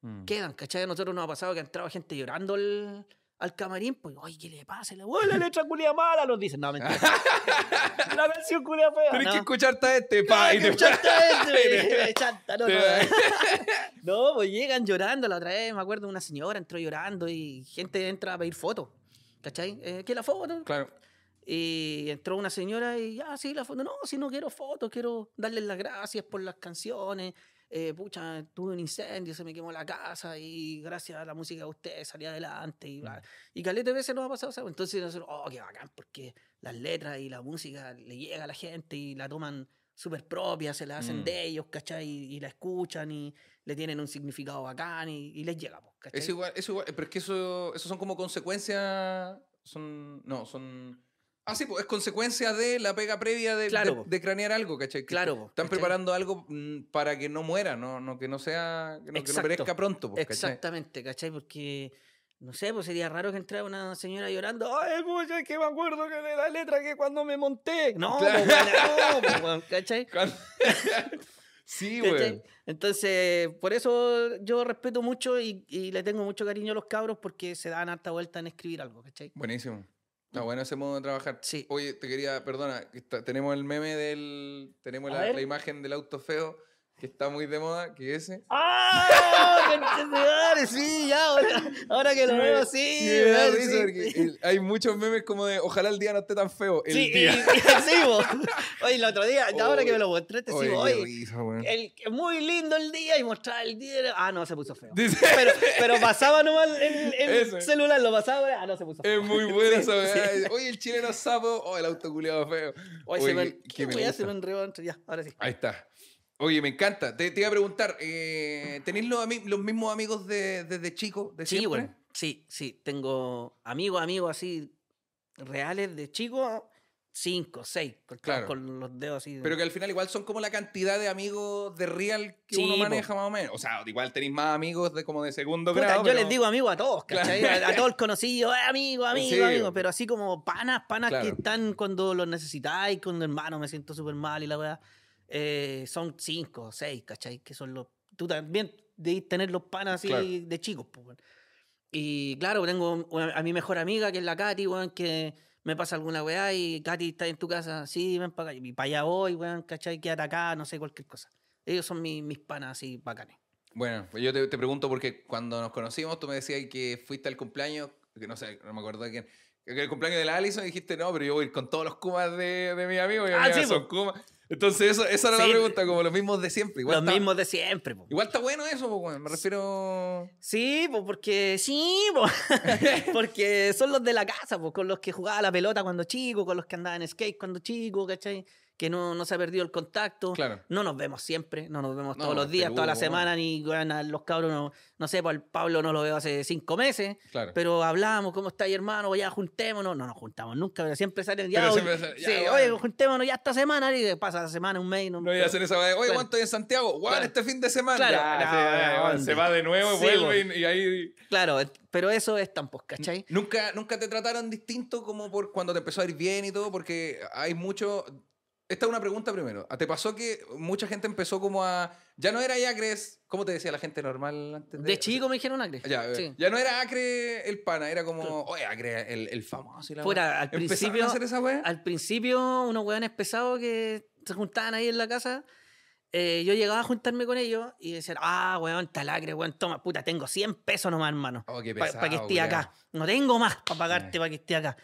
Mm. Quedan, ¿cachai? A nosotros nos ha pasado que ha entrado gente llorando al, al camarín, pues, oye, ¿qué le pasa? La, "Uy, la letra culia mala, nos dicen. No, mentira. la canción culia fea. Tenés no. que escucharte a este, pa, y te... Chanta este, me chanta, no, no. No, pues llegan llorando. La otra vez me acuerdo una señora entró llorando y gente entra a pedir fotos. ¿Cachai? Eh, ¿Qué es la foto? Claro. Y entró una señora y, ah, sí, la foto. No, si no quiero fotos, quiero darles las gracias por las canciones. Eh, pucha, tuve un incendio, se me quemó la casa y gracias a la música de ustedes salí adelante. Y, bla. y caleta de veces nos ha pasado eso. Entonces nosotros, oh, qué bacán, porque las letras y la música le llega a la gente y la toman súper propia, se la hacen Mm. de ellos, ¿cachai? Y, y la escuchan y le tienen un significado bacán y, y les llega, ¿cachai? Es igual, es igual, pero es que eso, eso son como consecuencias, son, no, son... Ah, sí, pues es consecuencia de la pega previa de, Claro, de, de cranear algo, ¿cachai? Que Claro, Están ¿cachai? preparando algo mm, para que no muera, no, no que no sea, que no, que no perezca pronto, pues, ¿cachai? Exactamente, ¿cachai? Porque, no sé, pues sería raro que entrara una señora llorando. Ay, pucha, es que me acuerdo que de la letra que cuando me monté. No, Claro. pues, bueno, no, pues, ¿cachai? Sí, güey. Entonces, por eso yo respeto mucho y, y le tengo mucho cariño a los cabros porque se dan harta vuelta en escribir algo, ¿cachai? Buenísimo. Está bueno ese modo de trabajar. Sí. Oye, te quería, perdona, está- tenemos el meme del, tenemos la imagen del auto feo que está muy de moda, que ese. ¡Ah! Sí, ya, ahora, ahora que lo Sí, veo, sí, sí. me da risa sí. porque el- hay muchos memes como de ojalá el día no esté tan feo. El Sí, y- día. y- sí, bo. Oye, el otro día, ahora que me lo mostraste, sí, Oye, qué oye, el, muy lindo el día y mostrar el día. Ah, no, se puso feo. Dice- Pero, pero pasaba nomás el, el celular, lo pasaba. Ah, no, se puso feo. Es muy buena Sí, esa. Oye, el chileno sapo. Oh, el auto culiado feo. Oye, se me, Oye, ¿qué que me se me enredó? Ya, ahora sí. Ahí está. Oye, me encanta. Te, te iba a preguntar, eh, ¿tenéis los, los mismos amigos de- desde chico? De Sí, siempre? bueno. Sí, sí. Tengo amigos, amigos así reales de chico, cinco, seis, contados Claro. con los dedos así. de- Pero que al final igual son como la cantidad de amigos de real que Sí, uno po. maneja más o menos. O sea, igual tenéis más amigos de como de segundo Puta, grado. yo pero- les digo amigo a todos, Claro. ¿cachai? A, a todos conocidos, eh, amigo, amigo, Sí. amigo. Pero así como panas, panas Claro. que están cuando los necesitáis, cuando hermano me siento súper mal y la weá. Eh, son cinco, seis, ¿cachai? Que son los. Tú también debes tener los panas así Claro. de chicos, pues. Y claro, tengo una- a mi mejor amiga, que es la Katy, weón, que me pasa alguna weá y Katy está en tu casa, sí, ven para acá. Y para allá voy, weón, ¿cachai? Quédate acá, no sé, cualquier cosa. Ellos son mis, mis panas así bacanes. Bueno, pues yo te, te pregunto porque cuando nos conocimos tú me decías que fuiste al cumpleaños, que no sé, no me acuerdo de quién, que el cumpleaños de la Alison y dijiste, no, pero yo voy a ir con todos los Kumas de, de mis amigos y Ah, mis sí, son Kumas. Entonces eso, esa era Sí. la pregunta, como los mismos de siempre. Igual los está, mismos de siempre, po. Igual está bueno eso, bueno, me refiero... Sí, pues porque sí, porque son los de la casa, con los que jugaba la pelota cuando chico, con los que andaba en skate cuando chico, ¿cachai? Que no, no se ha perdido el contacto. Claro. No nos vemos siempre, no nos vemos No, todos los días, Perú, toda la bueno. semana, ni a los cabros, no, no sé, pues Pablo no lo veo hace cinco meses, Claro. pero hablamos, ¿cómo estáis, hermano? Ya juntémonos, no nos juntamos nunca, pero siempre salen ya. Hoy- siempre ya, sí, bueno. oye, juntémonos ya esta semana, y pasa la semana, un mes, no, No voy a hacer esa weá. Oye, Claro. ¿cuánto hay en Santiago? Bueno, Claro. este fin de semana. Claro. Ya, se, va, ¿dónde? se va de nuevo, Sí, vuelve y, y ahí... Claro, pero eso es tan, pues, ¿cachai? ¿Nunca, ¿Nunca te trataron distinto como por cuando te empezó a ir bien y todo? Porque hay mucho... Esta es una pregunta primero. ¿Te pasó que mucha gente empezó como a... Ya no era Acres... ¿Cómo te decía la gente normal antes de...? De chico me dijeron Acre. Ya, sí. ya no era Acre el pana, era como... Oye, Acre el, el famoso y la Fuera, al ¿Empezaron principio- a hacer esa weá? Al principio, unos hueones pesados que se juntaban ahí en la casa, eh, yo llegaba a juntarme con ellos y decían, ah, weón, talacre, weón, toma, puta, tengo 100 pesos nomás, hermano, Oh, para pesado, que esté acá. No tengo más para pagarte para que esté acá.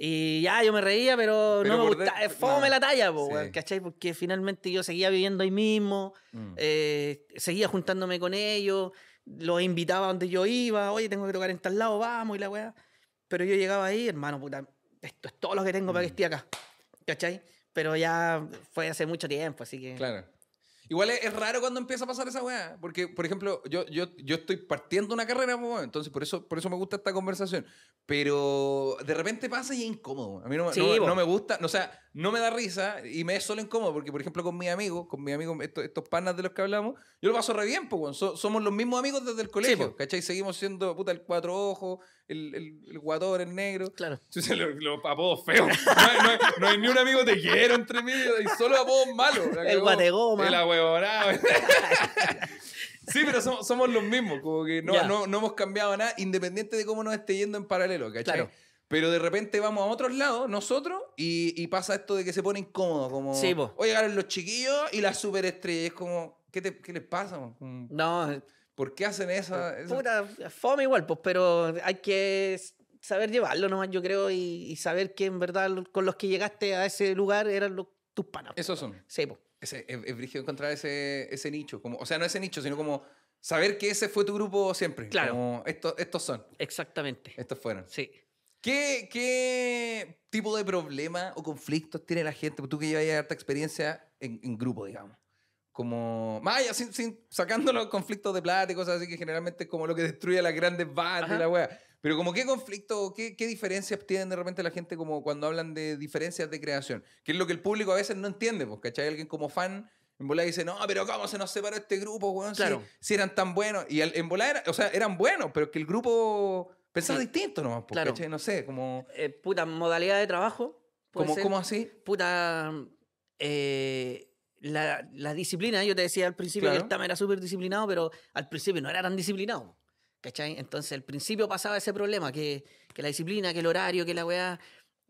Y ya, yo me reía, pero, Pero no me gustaba. Es fome no. la talla, po, Sí. weón, ¿cachai? Porque finalmente yo seguía viviendo ahí mismo, Mm. eh, seguía juntándome con ellos, los invitaba donde yo iba, oye, tengo que tocar en tal lado, vamos, y la weá. Pero yo llegaba ahí, hermano, puta, esto es todo lo que tengo para que Mm. esté acá, ¿cachai? Pero ya fue hace mucho tiempo, así que... Claro. Igual es, es raro cuando empieza a pasar esa weá. Porque, por ejemplo, yo, yo, yo estoy partiendo una carrera, entonces por eso, por eso me gusta esta conversación. Pero de repente pasa y es incómodo. A mí no, Sí, no, no me gusta, o sea, no me da risa y me es solo incómodo. Porque, por ejemplo, con mis amigos, con mis amigos, estos, estos panas de los que hablamos, yo lo paso re bien, weón. So- somos los mismos amigos desde el colegio, po. ¿cachai? Seguimos siendo, puta, el cuatro ojos, el, el, el guatón, el negro. Claro. Sí, Los, los apodos feos. No hay, no hay- no hay ni un amigo te quiero entre mí, hay solo apodos malos. La El guategoma. El Sí, pero somos, somos los mismos, como que no, no, no hemos cambiado nada, independiente de cómo nos esté yendo en paralelo, ¿cachai? Claro. Pero de repente vamos a otros lados, nosotros, y, y pasa esto de que se pone incómodo, como, Sí, oye, llegaron los chiquillos y las superestrellas, es como, ¿qué, te- qué les pasa? Como, No, ¿Por qué hacen esa- puta, fome igual, pues, pero hay que saber llevarlo nomás, yo creo, y, y saber que en verdad con los que llegaste a ese lugar eran los, tus panas. Esos son. Sí, pues. Ese, es, es brígido encontrar ese, ese nicho, como, o sea, no ese nicho, sino como saber que ese fue tu grupo siempre. Claro. Como, estos, estos son, Exactamente. estos fueron. Sí. ¿Qué, ¿Qué tipo de problema o conflictos tiene la gente? Tú que llevas harta experiencia en, en grupo, digamos. Como, más allá, sin, sin- sacando los conflictos de plata y cosas así, que generalmente es como lo que destruye a las grandes bandas y la wea. Pero como qué conflicto, qué, qué diferencias tienen de repente la gente como cuando hablan de diferencias de creación. Que es lo que el público a veces no entiende, porque ¿cachai? Alguien como fan en volada dice, no, pero ¿cómo se nos separó este grupo, weón? Si- Claro. Si, eran tan buenos. Y al- en volada, era- o sea, eran buenos, pero que el grupo pensaba Sí. distinto nomás, pues, Claro. ¿cachai? No sé, como... Eh, puta, modalidad de trabajo. ¿Cómo, cómo así? Puta, eh, la, la disciplina, yo te decía al principio Claro. que el Tama era súper disciplinado, pero al principio no era tan disciplinado. ¿Cachai? Entonces al principio pasaba ese problema, que, que la disciplina, que el horario, que la weá.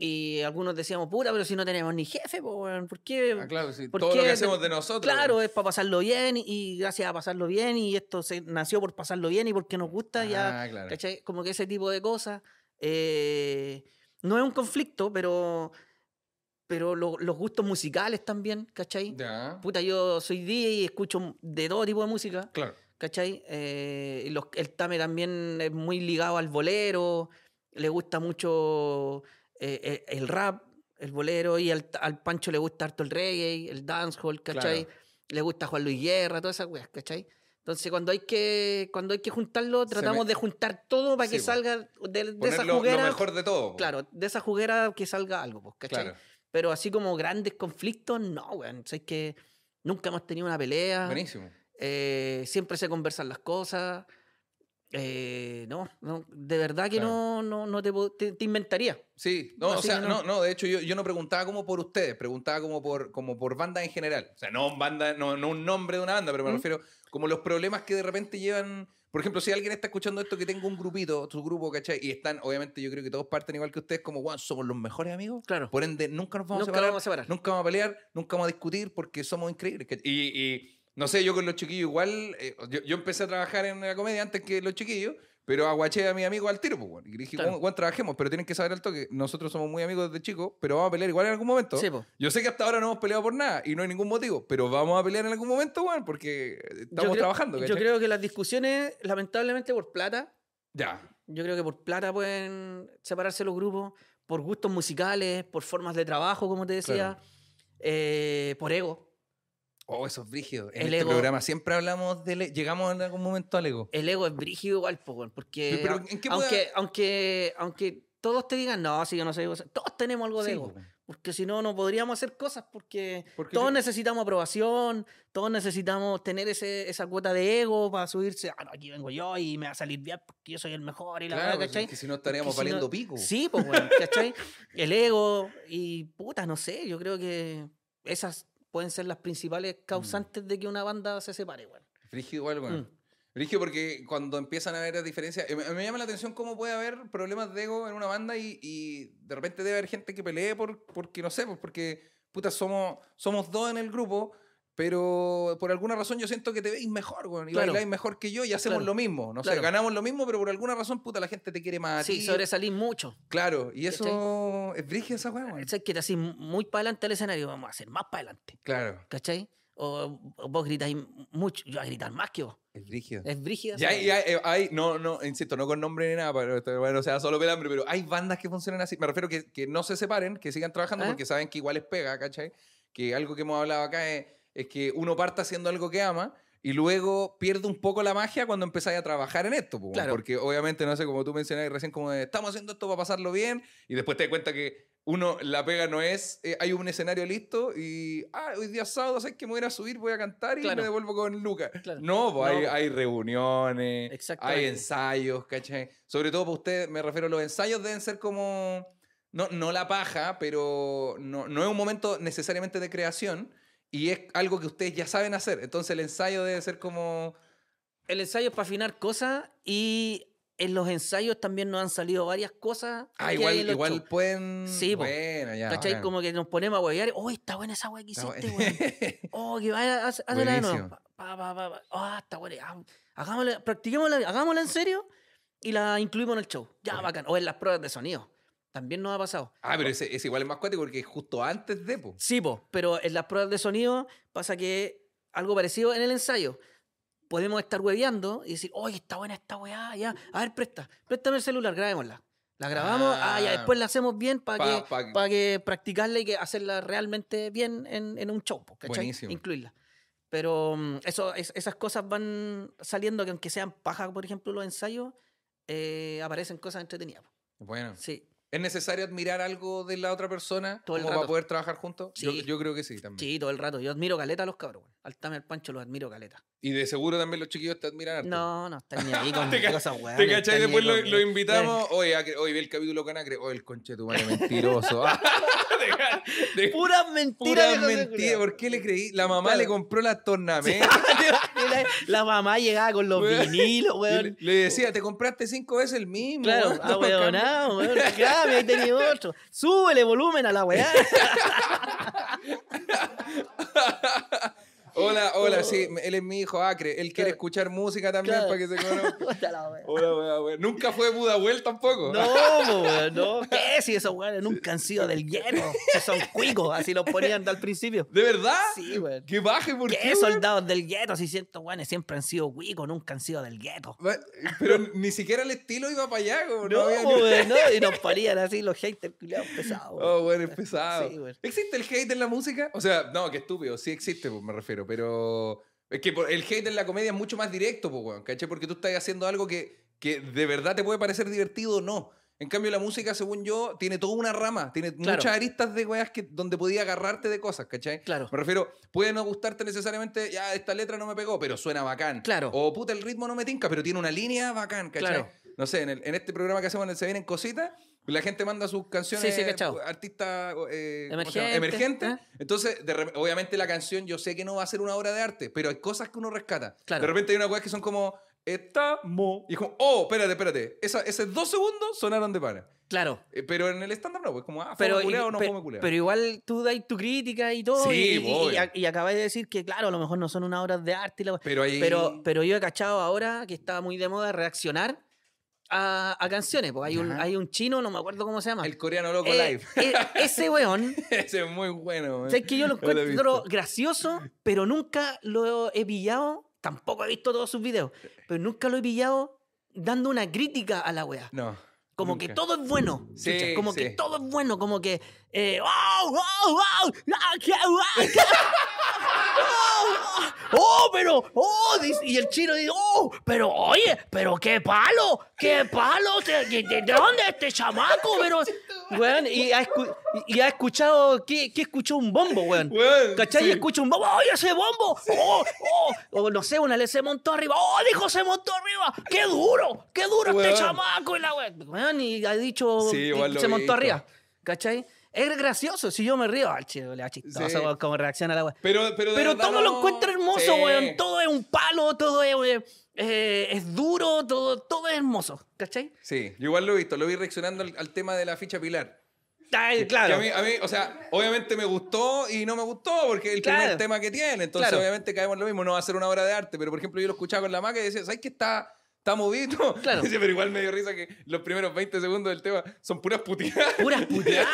Y algunos decíamos, puta, pero si no tenemos ni jefe, ¿por qué? Ah, claro, sí, ¿por todo lo que hacemos de nosotros. Claro, es para pasarlo bien y gracias a pasarlo bien y esto se nació por pasarlo bien y porque nos gusta ya, Ah, claro. ¿cachai? Como que ese tipo de cosas eh, no es un conflicto, pero, pero lo- los gustos musicales también, ¿cachai? Ya, Puta, yo soy DJ y escucho de todo tipo de música, claro. ¿cachai? Eh, los- el Tame también es muy ligado al bolero, le gusta mucho eh, eh, el rap, el bolero, y al, al Pancho le gusta harto el reggae, el dancehall, ¿cachai? Claro. Le gusta Juan Luis Guerra, todas esas weas, ¿cachai? Entonces, cuando hay que, cuando hay que juntarlo, tratamos me- de juntar todo para que salga de, de esa Poner lo, juguera. mejor de todo. Claro, de esa juguera que salga algo, pues, ¿cachai? Claro. Pero así como grandes conflictos, no, weón. O sea, es que nunca hemos tenido una pelea. Buenísimo. eh, siempre se conversan las cosas. eh, no, no, de verdad que Claro. no, no, no te, te, te inventaría. Sí, no, o sea, no. no, de hecho yo, yo no preguntaba como por ustedes, preguntaba como por, como por bandas en general. O sea, no banda, no, no un nombre de una banda, pero me ¿Mm? refiero como los problemas que de repente llevan. Por ejemplo, si alguien está escuchando esto que tenga un grupito, su grupo, ¿cachai? Y están, obviamente, yo creo que todos parten igual que ustedes, como, "Guau, somos los mejores amigos. Claro. Por ende, nunca nos vamos Nunca a separar. vamos a separar. Nunca vamos a pelear, nunca vamos a discutir porque somos increíbles. Y, y no sé, yo con los chiquillos igual, eh, yo, yo empecé a trabajar en la comedia antes que los chiquillos, pero aguaché a mi amigo al tiro, pues, bueno, y le dije, Claro. "Juan, Juan, trabajemos, pero tienen que saber al toque, nosotros somos muy amigos desde chicos, pero vamos a pelear igual en algún momento. Sí, po. Yo sé que hasta ahora no hemos peleado por nada y no hay ningún motivo, pero vamos a pelear en algún momento, Juan, porque estamos creo- trabajando, Yo ¿cachai? creo que las discusiones, lamentablemente por plata, Ya, yo creo que por plata pueden separarse los grupos, por gustos musicales, por formas de trabajo, como te decía, Claro. eh, por ego. Oh, eso es brígido. En El este ego- programa siempre hablamos del, llegamos en algún momento al ego. El ego es brígido igual, porque Pero, au- ¿en qué aunque, aunque, aunque todos te digan, no, si yo no soy ego", todos tenemos algo de Sí, ego. po. Porque si no, no podríamos hacer cosas porque Porque todos yo- necesitamos aprobación, todos necesitamos tener ese, esa cuota de ego para subirse, ah, no, aquí vengo yo y me va a salir bien porque yo soy el mejor y la Claro, verdad, ¿cachai? es que si no estaríamos Porque si valiendo no- pico. Sí, pues, bueno, ¿cachai? El ego y puta, no sé, yo creo que esas pueden ser las principales Mm. causantes de que una banda se separe, weón. Frígido igual, weón. Mm. Frígido porque cuando empiezan a haber diferencias, eh, me, me llama la atención cómo puede haber problemas de ego en una banda y, y de repente debe haber gente que pelee por, porque, no sé, pues porque, puta, somos, somos dos en el grupo, pero por alguna razón yo siento que te veis mejor, weón, y Claro. bailáis mejor que yo y hacemos Claro. lo mismo, no sé, Claro. ganamos lo mismo, pero por alguna razón, puta, la gente te quiere más a Sí, ti. sobresalís mucho. Claro, y eso es brígido esa weá, weón. ¿Cachai? Que te así muy para adelante al escenario, vamos a hacer más para adelante, Claro, ¿cachai? O, o vos gritáis mucho, yo voy a gritar más que vos. es brígido. Es brígida. Ya, esa hay, hay, eh, hay- no, no, insisto, no con nombre ni nada, pero bueno, o sea, solo pelambre, pero hay bandas que funcionan así. Me refiero que, que no se separen, que sigan trabajando ¿Ah? porque saben que igual es pega, ¿cachai? Que algo que hemos hablado acá es, es que uno parta haciendo algo que ama y luego pierde un poco la magia cuando empezáis a trabajar en esto. po, Claro. Porque obviamente, no sé, como tú mencionabas recién, como de, estamos haciendo esto para pasarlo bien y después te das cuenta que uno, la pega no es, eh, hay un escenario listo y, ah, hoy día sábado, ¿sabes que me voy a ir a subir, voy a cantar y Claro. me devuelvo con Lucas? Claro. No, pues hay, No. hay reuniones, hay ensayos, ¿cachai? Sobre todo para ustedes, me refiero los ensayos, deben ser como, no, no la paja, pero no, no es un momento necesariamente de creación y es algo que ustedes ya saben hacer. Entonces el ensayo debe ser como... El ensayo es para afinar cosas y en los ensayos también nos han salido varias cosas. Ah, igual, igual shows. pueden... Sí, bueno, ya. ¿Cachai? bacán. Como que nos ponemos a huevear. ¡Oh, está buena esa hueá que hiciste, bueno. weón! ¡Oh, que vaya, haz- hazla de nuevo! Pa, pa, pa. ¡Ah, está buena! Hagámosla, practiquémosla, hagámosla en serio y la incluimos en el show. Ya, Ok. bacán. O en las pruebas de sonido. También nos ha pasado. Ah, pero ese, ese igual es más cuático porque es justo antes de, po. Sí, po, pero en las pruebas de sonido pasa que algo parecido en el ensayo. Podemos estar hueveando y decir, oye, está buena esta weá, ya. A ver, presta, préstame el celular, grabémosla. La grabamos, ah, ya, Ah. después la hacemos bien para Pa- que, pa- pa que practicarla y que hacerla realmente bien en, en un show. Buenísimo. Incluirla. Pero mm, eso, es- esas cosas van saliendo que aunque sean paja, por ejemplo, los ensayos, eh, aparecen cosas entretenidas. po. Bueno. Sí, ¿Es necesario admirar algo de la otra persona Todo el como para rato. poder trabajar juntos? Yo, Sí. yo creo que sí también. sí, todo el rato. Yo admiro caleta a los cabros. Al Tame al Pancho los admiro caleta. Y de seguro también los chiquillos te admiran harto. No, no están ni ahí con Te cosas weón. ¿Te cachai? Después lo, lo invitamos. Oye, hoy vi el capítulo con Acre. Oye, el conche tu madre mentiroso. de, de- Puras pura mentiras. viejo ese mentira. culiao. ¿Por qué le creí? La mamá Claro. le compró las tornamentas. la, la mamá llegaba con los Weón. vinilos, weón. Le, le decía, te compraste cinco veces el mismo. Claro, weón, ah, no weón, cambia". ah, weón. Claro, ahí tenía otro. Súbele volumen a la weá. Hola, hola, sí, él es mi hijo Acre. Él quiere Claro. escuchar música también Claro. para que se conozca. Hola, weón, weón. Nunca fue Budahuel tampoco. No, weón, no. ¿Qué si esos weones nunca han sido del lleno? Son cuicos, así los ponían al principio. ¿De verdad? Sí, weón. Que baje, ¿por qué? ¿Qué soldados del gueto? Si siento, weones siempre han sido cuicos, nunca han sido del gueto. Pero ni siquiera el estilo iba para allá. como No, había no. Y nos ponían así los haters culiados pesados. Oh, bueno, es pesado. Sí. ¿Existe el hate en la música? O sea, no, qué estúpido. Sí existe, pues, me refiero. Pero, Es que el hate en la comedia es mucho más directo, po, weón, ¿cachai? Porque tú estás haciendo algo que, que de verdad te puede parecer divertido o no. En cambio, la música, según yo, tiene toda una rama, tiene Claro. muchas aristas de weas que, donde podía agarrarte de cosas, ¿cachai? Claro. Me refiero, puede no gustarte necesariamente, ya, esta letra no me pegó, pero suena bacán. Claro. O puta, el ritmo no me tinca, pero tiene una línea bacán, ¿cachai? Claro. No sé, en, el- en este programa que hacemos en el Se Vienen Cositas, la gente manda sus canciones, Sí, sí, cachao. artistas eh. Emergente, emergentes. ¿eh? Entonces, de re- obviamente la canción yo sé que no va a ser una obra de arte, pero hay cosas que uno rescata. Claro. De repente hay una weas que son como, estamos. Y es como, oh, espérate, espérate. Esa, esos dos segundos sonaron de pana. Claro. Eh, pero en el estándar no, pues como, ah, Pero, culeado o no pe- fome culeado. pero igual tú dais tu crítica y todo. Sí, y, y, y, y acabáis de decir que, claro, a lo mejor no son unas obras de arte. y la- Pero ahí. pero, pero yo he cachado ahora que está muy de moda reaccionar a, a canciones. Porque hay un, hay un chino, no me acuerdo cómo se llama. el coreano loco Eh, live. eh, ese weón, Ese es muy bueno. eh. sabes que yo lo Yo lo he encuentro gracioso, pero nunca lo he pillado. Tampoco he visto todos sus videos, pero nunca lo he pillado dando una crítica a la wea. No. Como nunca. que todo es bueno. Sí, chucha, como que todo es bueno. Como que. Eh, ¡Wow! ¡Wow! ¡Wow! ¡Ah, qué guay, qué- ¡Oh! ¡Oh, pero! ¡Oh! y el chino dice: ¡Oh! Pero, oye, pero qué palo, qué palo. ¿De, de- de- de dónde es este chamaco? Pero. Weón, y ha, escu- y ha escuchado. ¿qué, ¿Qué escuchó un bombo, weón? Weón, ¿Cachai? sí. Y escucha un bombo, ¡oye, ese bombo! ¡Oh! ¡Oh! O no sé, una le se montó arriba, ¡oh, dijo, se montó arriba! ¡Qué duro! ¡Qué duro Weón. este chamaco! Y la we- weón, y ha dicho, Sí, se montó arriba. ¿Cachai? Es gracioso, si yo me río, al chido, le da chistoso Sí. como reacciona la weón. Pero, pero, Pero todo lo encuentro hermoso, Sí. weón. Todo es un palo, todo es, eh, es duro, todo, todo es hermoso. ¿Cachai? Sí, yo igual lo he visto, lo vi reaccionando al, al tema de la ficha Pilar. Ay, claro. a mí, a mí, o sea, obviamente me gustó y no me gustó porque es el Claro. primer tema que tiene. Entonces, Claro. obviamente caemos en lo mismo, no va a ser una obra de arte. Pero, por ejemplo, yo lo escuchaba con la maca y decía, ¿sabes que está, está movido? Claro. Decía, pero igual me dio risa que los primeros 20 segundos del tema son puras puteadas. Puras puteadas,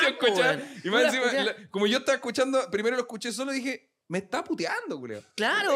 y más encima, la- como yo estaba escuchando, primero lo escuché solo y dije, me está puteando, culeo. Claro.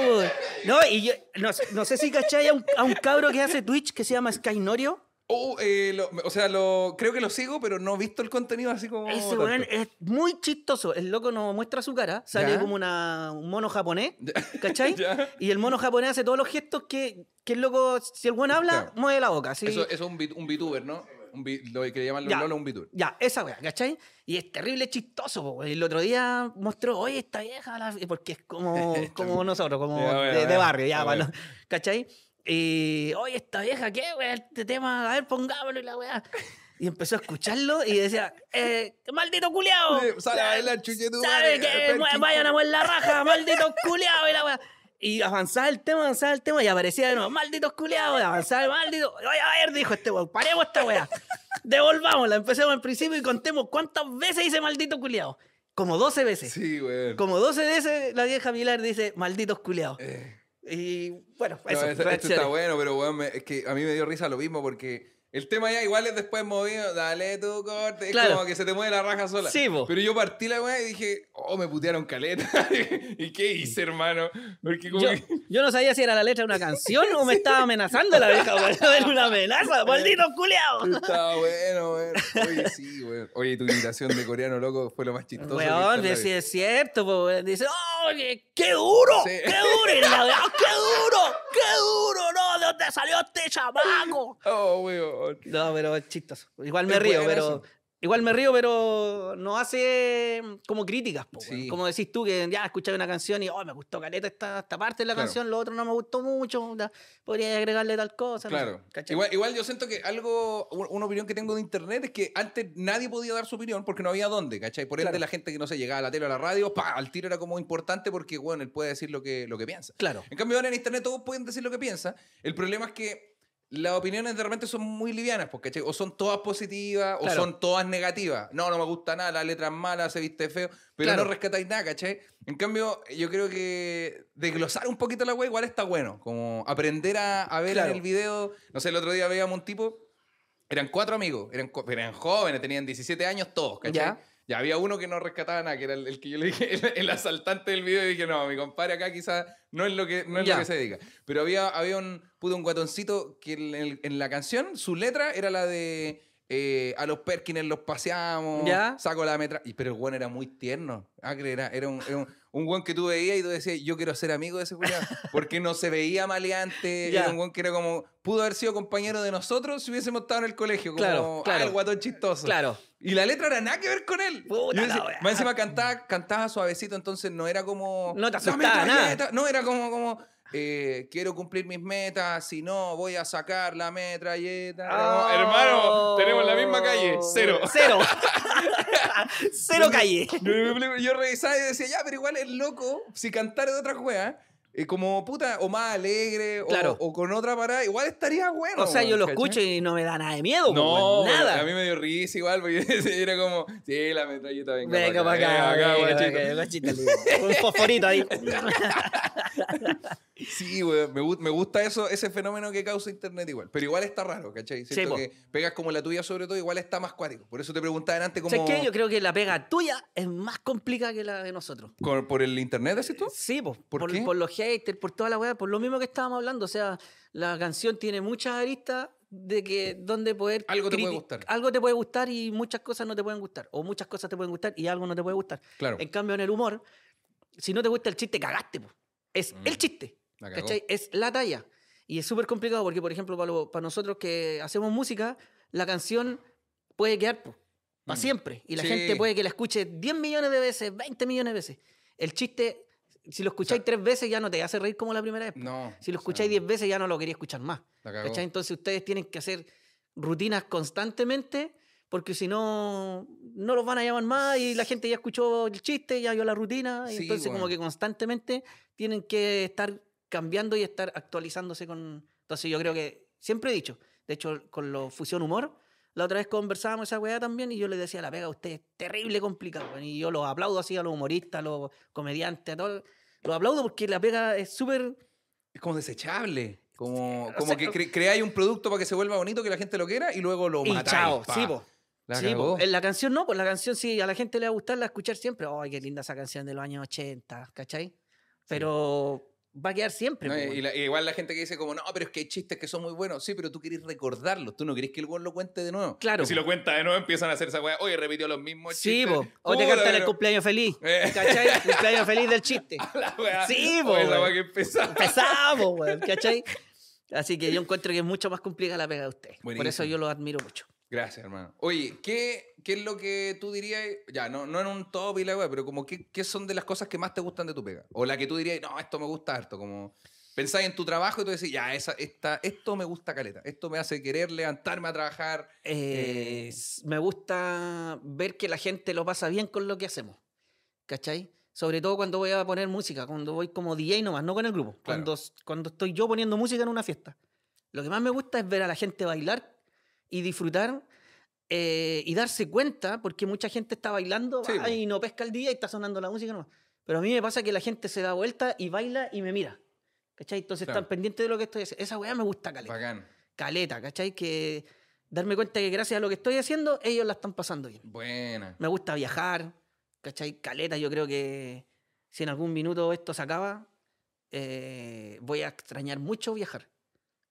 No, y yo, no, sé- no sé si cachai a un, a un cabro que hace Twitch que se llama Skynorio. Oh, eh, lo- o sea, lo, creo que lo sigo, pero no he visto el contenido así como. Ese weón es muy chistoso. El loco no muestra su cara, sale Ya. como una, un mono japonés, ¿cachai? Ya. Y el mono japonés hace todos los gestos que, que el loco, si el buen habla, Claro. mueve la boca. ¿sí? Eso, eso es un, bit- un VTuber, ¿no? Un lo que llaman los Ya. Lolo un VTuber. Ya, esa weá, ¿cachai? Y es terrible chistoso, po, weón. El otro día mostró, oye, esta vieja, la- porque es como, como nosotros, como Ya, de, de barrio, ya, bueno. no- ¿cachai? Y, oye, esta vieja, ¿qué, weá? Este tema, a ver, pongámoslo y la weá. Y empezó a escucharlo y decía, eh, maldito culiao. Sale a bailar, chuche tu ¿Sabe que vayan a mover la raja, malditos culiados y la weá? Y avanzaba el tema, avanzaba el tema y aparecía de nuevo, malditos culiados, avanzaba el maldito. Oye, a ver, dijo este weón, paremos esta weá. Devolvámosla, empecemos al principio y contemos cuántas veces dice maldito culiado. Como 12 veces. Sí, güey. Como 12 veces la vieja Pilar dice malditos culiados. Eh, Y bueno, no, eso. este- este reacciones. está bueno, pero weón, me- es que a mí me dio risa lo mismo porque el tema ya igual es después movido, dale tu corte, es Claro. como que se te mueve la raja sola. Sí. Pero yo partí la weá y dije, oh, me putearon caleta. ¿Y qué hice, hermano? Porque como Yo, que- yo no sabía si era la letra de una canción o me estaba amenazando la vieja. weón. Era una amenaza, malditos culiados. Estaba bueno, weón. Oye, sí, weón. Oye, tu imitación de coreano loco fue lo más chistoso. Weón, vida. es cierto, weón. dice, oye, qué duro, Sí. qué duro, y la weá, qué duro, qué duro, no, ¿de dónde salió este chamaco? Oh, weón. No, pero es chistoso. Igual me Es río, pero. eso. Igual me río, pero no hace como críticas, po. Sí. Como decís tú, que ya escuché una canción y oh, me gustó caleta esta, esta parte de la Claro. canción, lo otro no me gustó mucho, podría agregarle tal cosa. no sé, Claro. ¿cachai? Igual, igual yo siento que algo, un- una opinión que tengo de internet es que antes nadie podía dar su opinión porque no había dónde, ¿cachai? Por ende Claro. la gente que no se llegaba a la tele o a la radio, pa, al tiro era como importante porque, bueno, él puede decir lo que, lo que piensa. Claro. En cambio ahora en internet todos pueden decir lo que piensan. El problema es que las opiniones de repente son muy livianas, porque, o son todas positivas Claro. o son todas negativas. No, no me gusta nada, la letra es mala, se viste feo, pero Claro. no rescatáis nada, ¿cachai? En cambio, yo creo que desglosar un poquito la web igual está bueno, como aprender a, a ver Claro. en el video, no sé, el otro día veíamos un tipo, eran cuatro amigos, eran, jóvenes, tenían 17 años todos, ¿cachai? Ya. Ya había uno que no rescataba nada, que era el, el que yo le dije, el, el asaltante del video, y dije, no, mi compadre acá quizás no es lo que, no es lo que se dedica. Pero había, había un, puto, un guatoncito que en, la canción, su letra era la de eh, a los Perkins los paseamos, Ya. saco la metra. Y, pero el weón era muy tierno. Acre era, era un, era un, un weón que tú veías y tú decías, yo quiero ser amigo de ese weón. Porque no se veía maleante. Era un weón que era como, pudo haber sido compañero de nosotros si hubiésemos estado en el colegio. Como, Claro, claro. "Ah, el guatón chistoso. Claro. Y la letra era nada que ver con él. Puta la decía- wea. más encima cantaba, cantaba suavecito, entonces no era como. No te "La asustaba nada". metralleta". No, era como, como eh, quiero cumplir mis metas, si no, voy a sacar la metralleta. Oh. hermano, tenemos la misma calle, cero. Cero. Cero calle. Yo revisaba y decía, ya, pero igual es loco si cantara de otra juega. Eh, como puta, o más alegre, o- Claro. o, con otra parada, igual estaría bueno. O sea, yo lo ¿cachai? escucho y no me da nada de miedo. No, nada. a mí me dio risa igual, porque era como, sí, la metralleta, venga, Venga pa' para acá, venga, guachito. venga. Un fosforito ahí. Sí, güey, me, gu- me gusta eso, ese fenómeno que causa internet igual. Pero igual está raro, ¿cachai? Siento po. que pegas como la tuya sobre todo, igual está más cuático. Por eso te preguntaba antes como... ¿Sabes qué? Yo creo que la pega tuya es más complicada que la de nosotros. ¿Con- ¿Por el internet, decís tú? Sí, po, ¿Por por, qué? por los haters, por toda la weá, por lo mismo que estábamos hablando. O sea, la canción tiene muchas aristas de que donde poder. Algo te puede gustar. Algo te puede gustar y muchas cosas no te pueden gustar. O muchas cosas te pueden gustar y algo no te puede gustar. Claro. En cambio, en el humor, si no te gusta el chiste, cagaste, po. Es Mm. el chiste. La cagó. ¿Cachai? Es la talla. Y es súper complicado porque, por ejemplo, para, lo- para nosotros que hacemos música, la canción puede quedar para Mm. siempre. Y la Sí. gente puede que la escuche 10 millones de veces, 20 millones de veces. El chiste, si lo escucháis tres veces, ya no te hace reír como la primera vez. No. Si lo o sea, escucháis 10 veces, ya no lo quería escuchar más. Entonces ustedes tienen que hacer rutinas constantemente porque si no, no los van a llamar más y la gente ya escuchó el chiste, ya vio la rutina. y Sí, entonces como weón. que constantemente tienen que estar cambiando y estar actualizándose con... Entonces yo creo que, siempre he dicho, de hecho con lo Fusión Humor, la otra vez conversábamos esa weá también y yo le decía, la pega usted es terrible complicado. weón", Y yo los aplaudo así a los humoristas, a los comediantes, a todos. Los aplaudo porque la pega es súper... Es como desechable. Como, como sea, que cre- creáis un producto para que se vuelva bonito, que la gente lo quiera y luego lo Y matáis. chao, pa. sí, po. La Sí, po. en la canción no, pues la canción sí, a la gente le va a gustar la escuchar siempre. ¡Ay, qué linda esa canción de los años 80! ¿Cachai? Pero va a quedar siempre. No, po, y weón. la- y igual la gente que dice como, no, pero es que hay chistes que son muy buenos. Sí, pero tú querés recordarlos. Tú no querés que el weón lo cuente de nuevo. Claro. Y si lo cuenta de nuevo, empiezan a hacer esa weá. Oye, repitió los mismos Sí, chistes. po. o te cantan el cumpleaños feliz. Eh. ¿Cachai? cumpleaños feliz del chiste. La. Sí, po, esa que empezaba. Empezamos, weón, ¿cachai? Así que yo encuentro que es mucho más complicada la pega de usted. Por eso yo lo admiro mucho. Gracias, hermano. Oye, ¿qué, ¿qué es lo que tú dirías? Ya, no, no en un top y la weá, pero como ¿qué, qué son de las cosas que más te gustan de tu pega? O la que tú dirías, no, esto me gusta harto. Como pensáis en tu trabajo y tú decís, ya, esa, esta, esto me gusta caleta. Esto me hace querer levantarme a trabajar. Eh, Eh, me gusta ver que la gente lo pasa bien con lo que hacemos. ¿Cachai? Sobre todo cuando voy a poner música, cuando voy como DJ nomás, no con el grupo. Claro. Cuando, cuando estoy yo poniendo música en una fiesta. Lo que más me gusta es ver a la gente bailar y disfrutar eh, y darse cuenta, porque mucha gente está bailando Sí, va, po. y no pesca el día y está sonando la música nomás. Pero a mí me pasa que la gente se da vuelta y baila y me mira. ¿Cachai? Entonces Claro. están pendientes de lo que estoy haciendo. Esa weá me gusta, caleta Bacán. caleta, ¿cachai? Que darme cuenta que gracias a lo que estoy haciendo, ellos la están pasando bien. Buena. Me gusta viajar, ¿cachai? Caleta, yo creo que si en algún minuto esto se acaba, eh, voy a extrañar mucho viajar.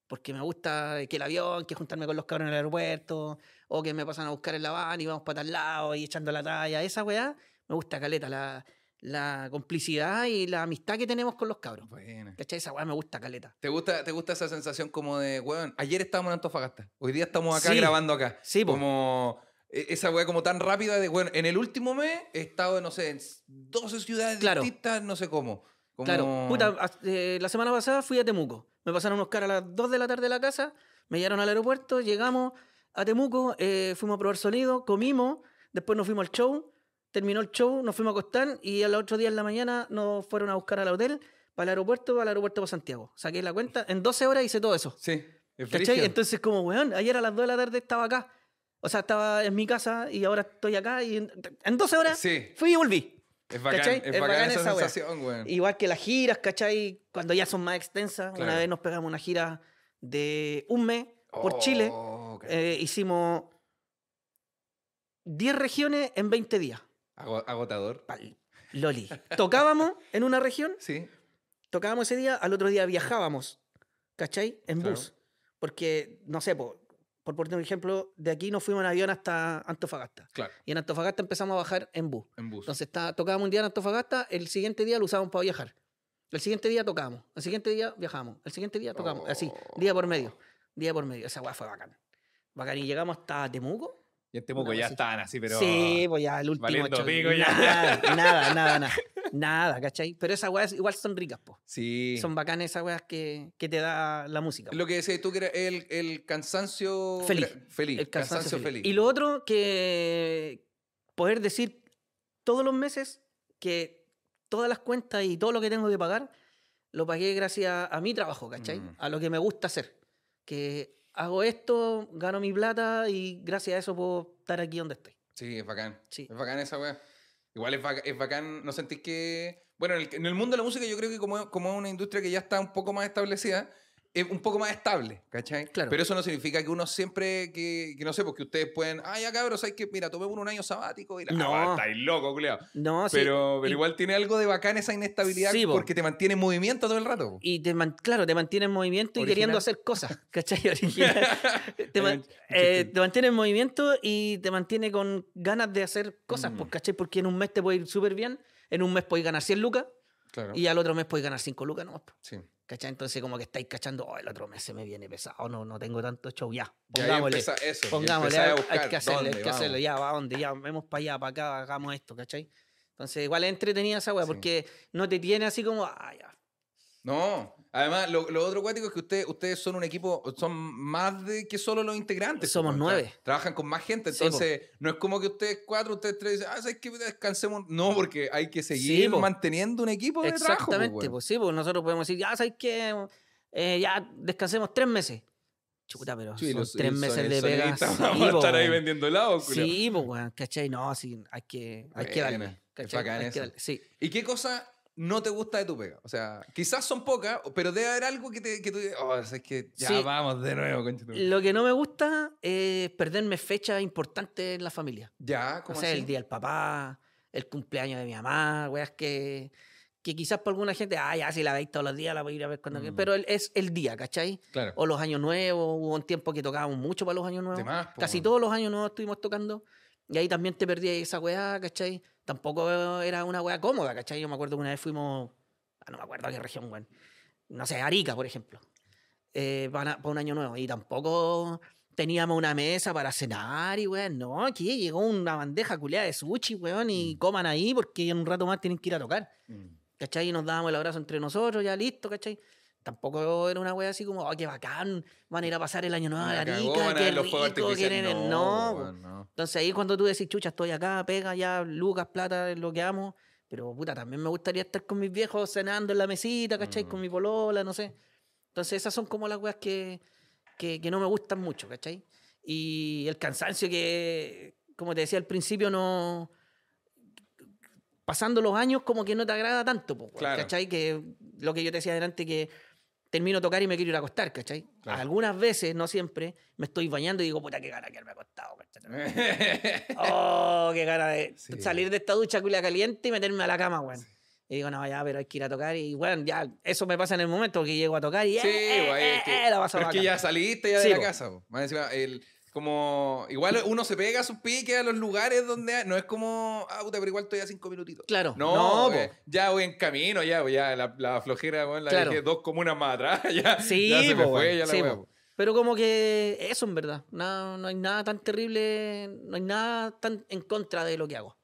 Porque me gusta que el avión, que juntarme con los cabros en el aeropuerto, o que me pasan a buscar en la van y vamos para tal lado y echando la talla. Esa weá, me gusta caleta, la, la complicidad y la amistad que tenemos con los cabros. Buena. ¿Cachai? Esa weá me gusta caleta. ¿Te gusta, ¿Te gusta esa sensación como de, weón, ayer estábamos en Antofagasta, hoy día estamos acá Sí. grabando acá? Sí, po. Como e- esa weá como tan rápida de, bueno, en el último mes he estado, no sé, en 12 ciudades Claro. distintas, no sé cómo. Como- Claro, puta, eh, la semana pasada fui a Temuco. Me pasaron unos caras a las 2 de la tarde de la casa, me llevaron al aeropuerto, llegamos a Temuco, eh, fuimos a probar sonido, comimos, después nos fuimos al show, terminó el show, nos fuimos a acostar y al otro día en la mañana nos fueron a buscar al hotel, para el aeropuerto, para el aeropuerto para Santiago. Saqué la cuenta, en 12 horas hice todo eso. Sí, es ¿Cachai? Entonces, como, weón, ayer a las 2 de la tarde estaba acá. O sea, estaba en mi casa y ahora estoy acá y en, en 12 horas Sí, fui y volví. Es bacán, ¿cachai? es Es bacán bacán esa, esa sensación, weón. Igual que las giras, ¿cachai? Cuando ya son más extensas. Claro. Una vez nos pegamos una gira de un mes por Chile. Oh, ca- Eh, hicimos 10 regiones en 20 días. ago- agotador. Pal- Loli. Tocábamos en una región, Sí, tocábamos ese día, al otro día viajábamos, ¿cachai? En Claro. bus. Porque, no sé, po, por poner un ejemplo, de aquí nos fuimos en avión hasta Antofagasta. Claro, Y en Antofagasta empezamos a bajar en bus. en bus. Entonces está, tocábamos un día en Antofagasta, el siguiente día lo usábamos para viajar. El siguiente día tocábamos, el siguiente día viajamos, el siguiente día tocamos, así, día por medio, día por medio. Esa weá fue bacán. Bacán. Y llegamos hasta Temuco. y en Temuco No, ya sí. estaban así, pero... Sí, pues ya el último. valiendo pico ya. Nada, nada, nada, nada. Nada, ¿cachai? Pero esas weas igual son ricas, po. Sí. Son bacanas esas weas que, que te da la música. po. Lo que decías tú que era el, el cansancio... Feliz. Feliz. El cansancio feliz. feliz. Y lo otro que poder decir todos los meses que todas las cuentas y todo lo que tengo que pagar lo pagué gracias a mi trabajo, ¿cachai? Mm. A lo que me gusta hacer. Que hago esto, gano mi plata y gracias a eso puedo estar aquí donde estoy. Sí, es bacán. Sí. Es bacán esa weá. Igual es, bac- es bacán, ¿no sentís que...? Bueno, en el, en el mundo de la música yo creo que como, como es una industria que ya está un poco más establecida, es un poco más estable, ¿cachai? Claro. Pero eso no significa que uno siempre, que, que no sé, porque ustedes pueden, ah, ya cabros, hay que, mira, tomemos un año sabático y la No. ah, estáis loco, culiao. No, sí, Pero, pero y- igual tiene algo de bacán esa inestabilidad Sí, porque te mantiene en movimiento todo el rato. Y te man- claro, te mantiene en movimiento y queriendo hacer cosas, ¿cachai? Te, man- eh, te mantiene en movimiento y te mantiene con ganas de hacer cosas, Mm. pues, ¿cachai? Porque en un mes te puede ir súper bien, en un mes puedes ganar 100 lucas Claro. y al otro mes puedes ganar 5 lucas, ¿no? Sí. ¿Cachai? Entonces como que estáis cachando, oh, el otro mes se me viene pesado, no, no tengo tanto show, ya, pongámosle. empieza eso. Pongámosle, a hay, buscar hay que hacerle, dónde hay que vamos. hacerle, ya, va a dónde, ya, vemos para allá, para acá, hagamos esto, ¿cachai? Entonces, igual es entretenida esa weá, Sí. porque no te tiene así como, ah, ya. No, además, lo, lo otro cuático es que ustedes, ustedes son un equipo, son más de que solo los integrantes. Somos po, nueve. tra- Trabajan con más gente, Sí, entonces no es como que ustedes cuatro, ustedes tres dicen, ah, ¿sabes qué? Descansemos. No, porque hay que seguir po. manteniendo un equipo de trabajo. po, Exactamente, weón. pues sí, pues nosotros podemos decir, ya, ¿sabes qué? Eh, ya descansemos tres meses. Chuta, pero Sí, son los- tres meses de pega. Sí, Vamos a estar ahí vendiendo helado, culiao. Sí, pues, weón, ¿cachai? No, sí, hay que, hay que darle. ¿cachai? Hay que darle, Sí. ¿Y qué cosa no te gusta de tu pega? O sea, quizás son pocas, pero debe haber algo que, te, que tú digas, oh, es que ya Sí. vamos de nuevo, madre". Lo que no me gusta es perderme fechas importantes en la familia. Ya, O como sea, el día del papá, el cumpleaños de mi mamá, weas que, que quizás para alguna gente, ah, ya si la veis todos los días, la voy a ir a ver cuando quiera", Mm. Pero es el día, ¿cachai? Claro. O los años nuevos, hubo un tiempo que tocábamos mucho para los años nuevos. Más, Casi todos los años nuevos estuvimos tocando. Y ahí también te perdí esa weá, ¿cachai? Tampoco era una weá cómoda, ¿cachai? Yo me acuerdo que una vez fuimos, ah, no me acuerdo a qué región, weón. No sé, Arica, por ejemplo. eh, para, para un año nuevo. Y tampoco teníamos una mesa para cenar y weón. No, aquí llegó una bandeja culeada de sushi, weón, y Mm. coman ahí porque en un rato más tienen que ir a tocar. Mm. ¿cachai? Y nos dábamos el abrazo entre nosotros, ya listo, ¿cachai? Tampoco era una wea así como, oh, qué bacán, van a ir a pasar el año nuevo a Arica, qué rico, quieren- no, po. weón, no. Entonces ahí cuando tú decís, chucha, estoy acá, pega ya, lucas, plata, es lo que amo, pero puta, también me gustaría estar con mis viejos cenando en la mesita, ¿cachai? Mm. Con mi polola, no sé. Entonces esas son como las weas que, que, que no me gustan mucho, ¿cachai? Y el cansancio que, como te decía al principio, no... Pasando los años como que no te agrada tanto, po, Claro. ¿cachai? Que lo que yo te decía adelante, que termino de tocar y me quiero ir a acostar, ¿cachai? Claro. Algunas veces, no siempre, me estoy bañando y digo, puta, qué gana que me acostado, ¿cachai? Oh, qué cara de Sí. salir de esta ducha culia caliente y meterme a la cama, weón. Y digo, no, ya, pero hay que ir a tocar. Y bueno, ya, eso me pasa en el momento que llego a tocar y Sí, eh, eh, es que, eh, la paso pero es que ya saliste ya de Sí, la po. casa. po. El, como, igual uno se pega a sus piques a los lugares donde hay- no es como, ah, puta, pero igual estoy a cinco minutitos. Claro, No, ya voy en camino, ya, ya la, la flojera, la Claro. dejé dos comunas más atrás, ya, Sí, ya se me po, fue, weón, ya la sí. Pero como que eso en verdad. No, no hay nada tan terrible, no hay nada tan en contra de lo que hago.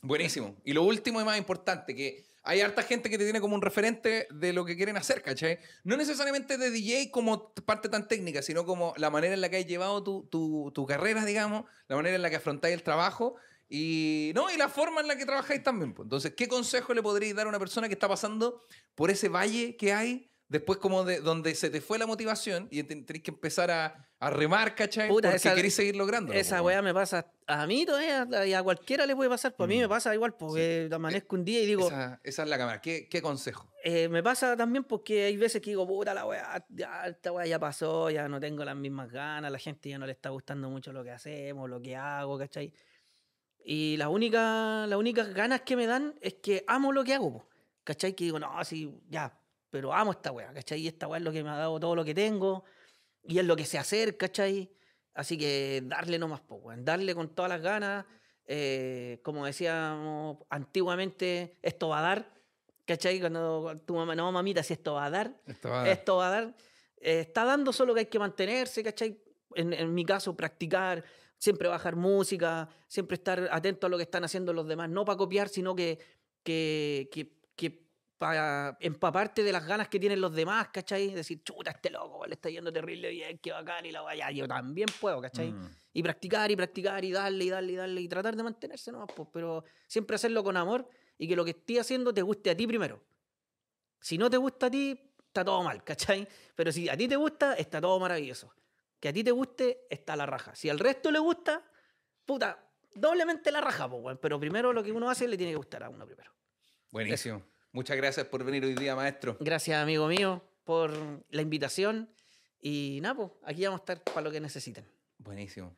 Buenísimo. Y lo último y más importante, que hay harta gente que te tiene como un referente de lo que quieren hacer, ¿cachai? No necesariamente de DJ como parte tan técnica, sino como la manera en la que has llevado tu, tu, tu carrera, digamos, la manera en la que afrontáis el trabajo y, no, y la forma en la que trabajáis también. pues. Entonces, ¿qué consejo le podríais dar a una persona que está pasando por ese valle que hay? Después como de donde se te fue la motivación y ten- tenés que empezar a, a remar, ¿cachai? Puta, Porque esa- queréis seguir logrando. Esa weá me pasa a mí todavía y a cualquiera le puede pasar. Pues a mí Mm. me pasa igual, porque amanezco un día y digo, Esa, esa es la cámara. ¿Qué, qué consejo? Eh, me pasa también porque hay veces que digo, puta la weá, ya, esta weá ya pasó, ya no tengo las mismas ganas, la gente ya no le está gustando mucho lo que hacemos, lo que hago, ¿cachai? Y las únicas las únicas ganas que me dan es que amo lo que hago, po, ¿cachai? Que digo, no, sí, ya, pero amo esta weá, ¿cachai? Y esta weá es lo que me ha dado todo lo que tengo, y es lo que sé hacer, ¿cachai? Así que darle nomás poco, darle con todas las ganas. eh, como decíamos antiguamente, esto va a dar. ¿Cachai? Cuando tu mamá, no, mamita, si esto va a dar, Esto va a dar. esto va a dar. Eh, está dando solo que hay que mantenerse, ¿cachai? En, en mi caso, practicar, siempre bajar música, siempre estar atento a lo que están haciendo los demás, no para copiar, sino que, que, que, que para empaparte de las ganas que tienen los demás, ¿cachai? Decir, chuta, este loco, le está yendo terrible bien, qué bacán, y la vaya, yo también puedo, ¿cachai? Mm. Y practicar y practicar y darle y darle y darle y tratar de mantenerse nomás, pues, pero siempre hacerlo con amor y que lo que estés haciendo te guste a ti primero. Si no te gusta a ti, está todo mal, ¿cachai? Pero si a ti te gusta, está todo maravilloso. Que a ti te guste, está la raja. Si al resto le gusta, puta, doblemente la raja, pues. Pero primero lo que uno hace le tiene que gustar a uno primero. Buenísimo. Muchas gracias por venir hoy día, maestro. Gracias, amigo mío, por la invitación. Y nada, pues, aquí vamos a estar para lo que necesiten. Buenísimo.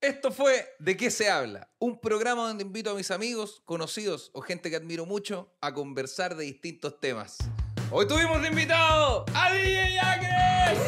Esto fue De qué se habla, un programa donde invito a mis amigos, conocidos o gente que admiro mucho a conversar de distintos temas. Hoy tuvimos de invitado a DJ Acres.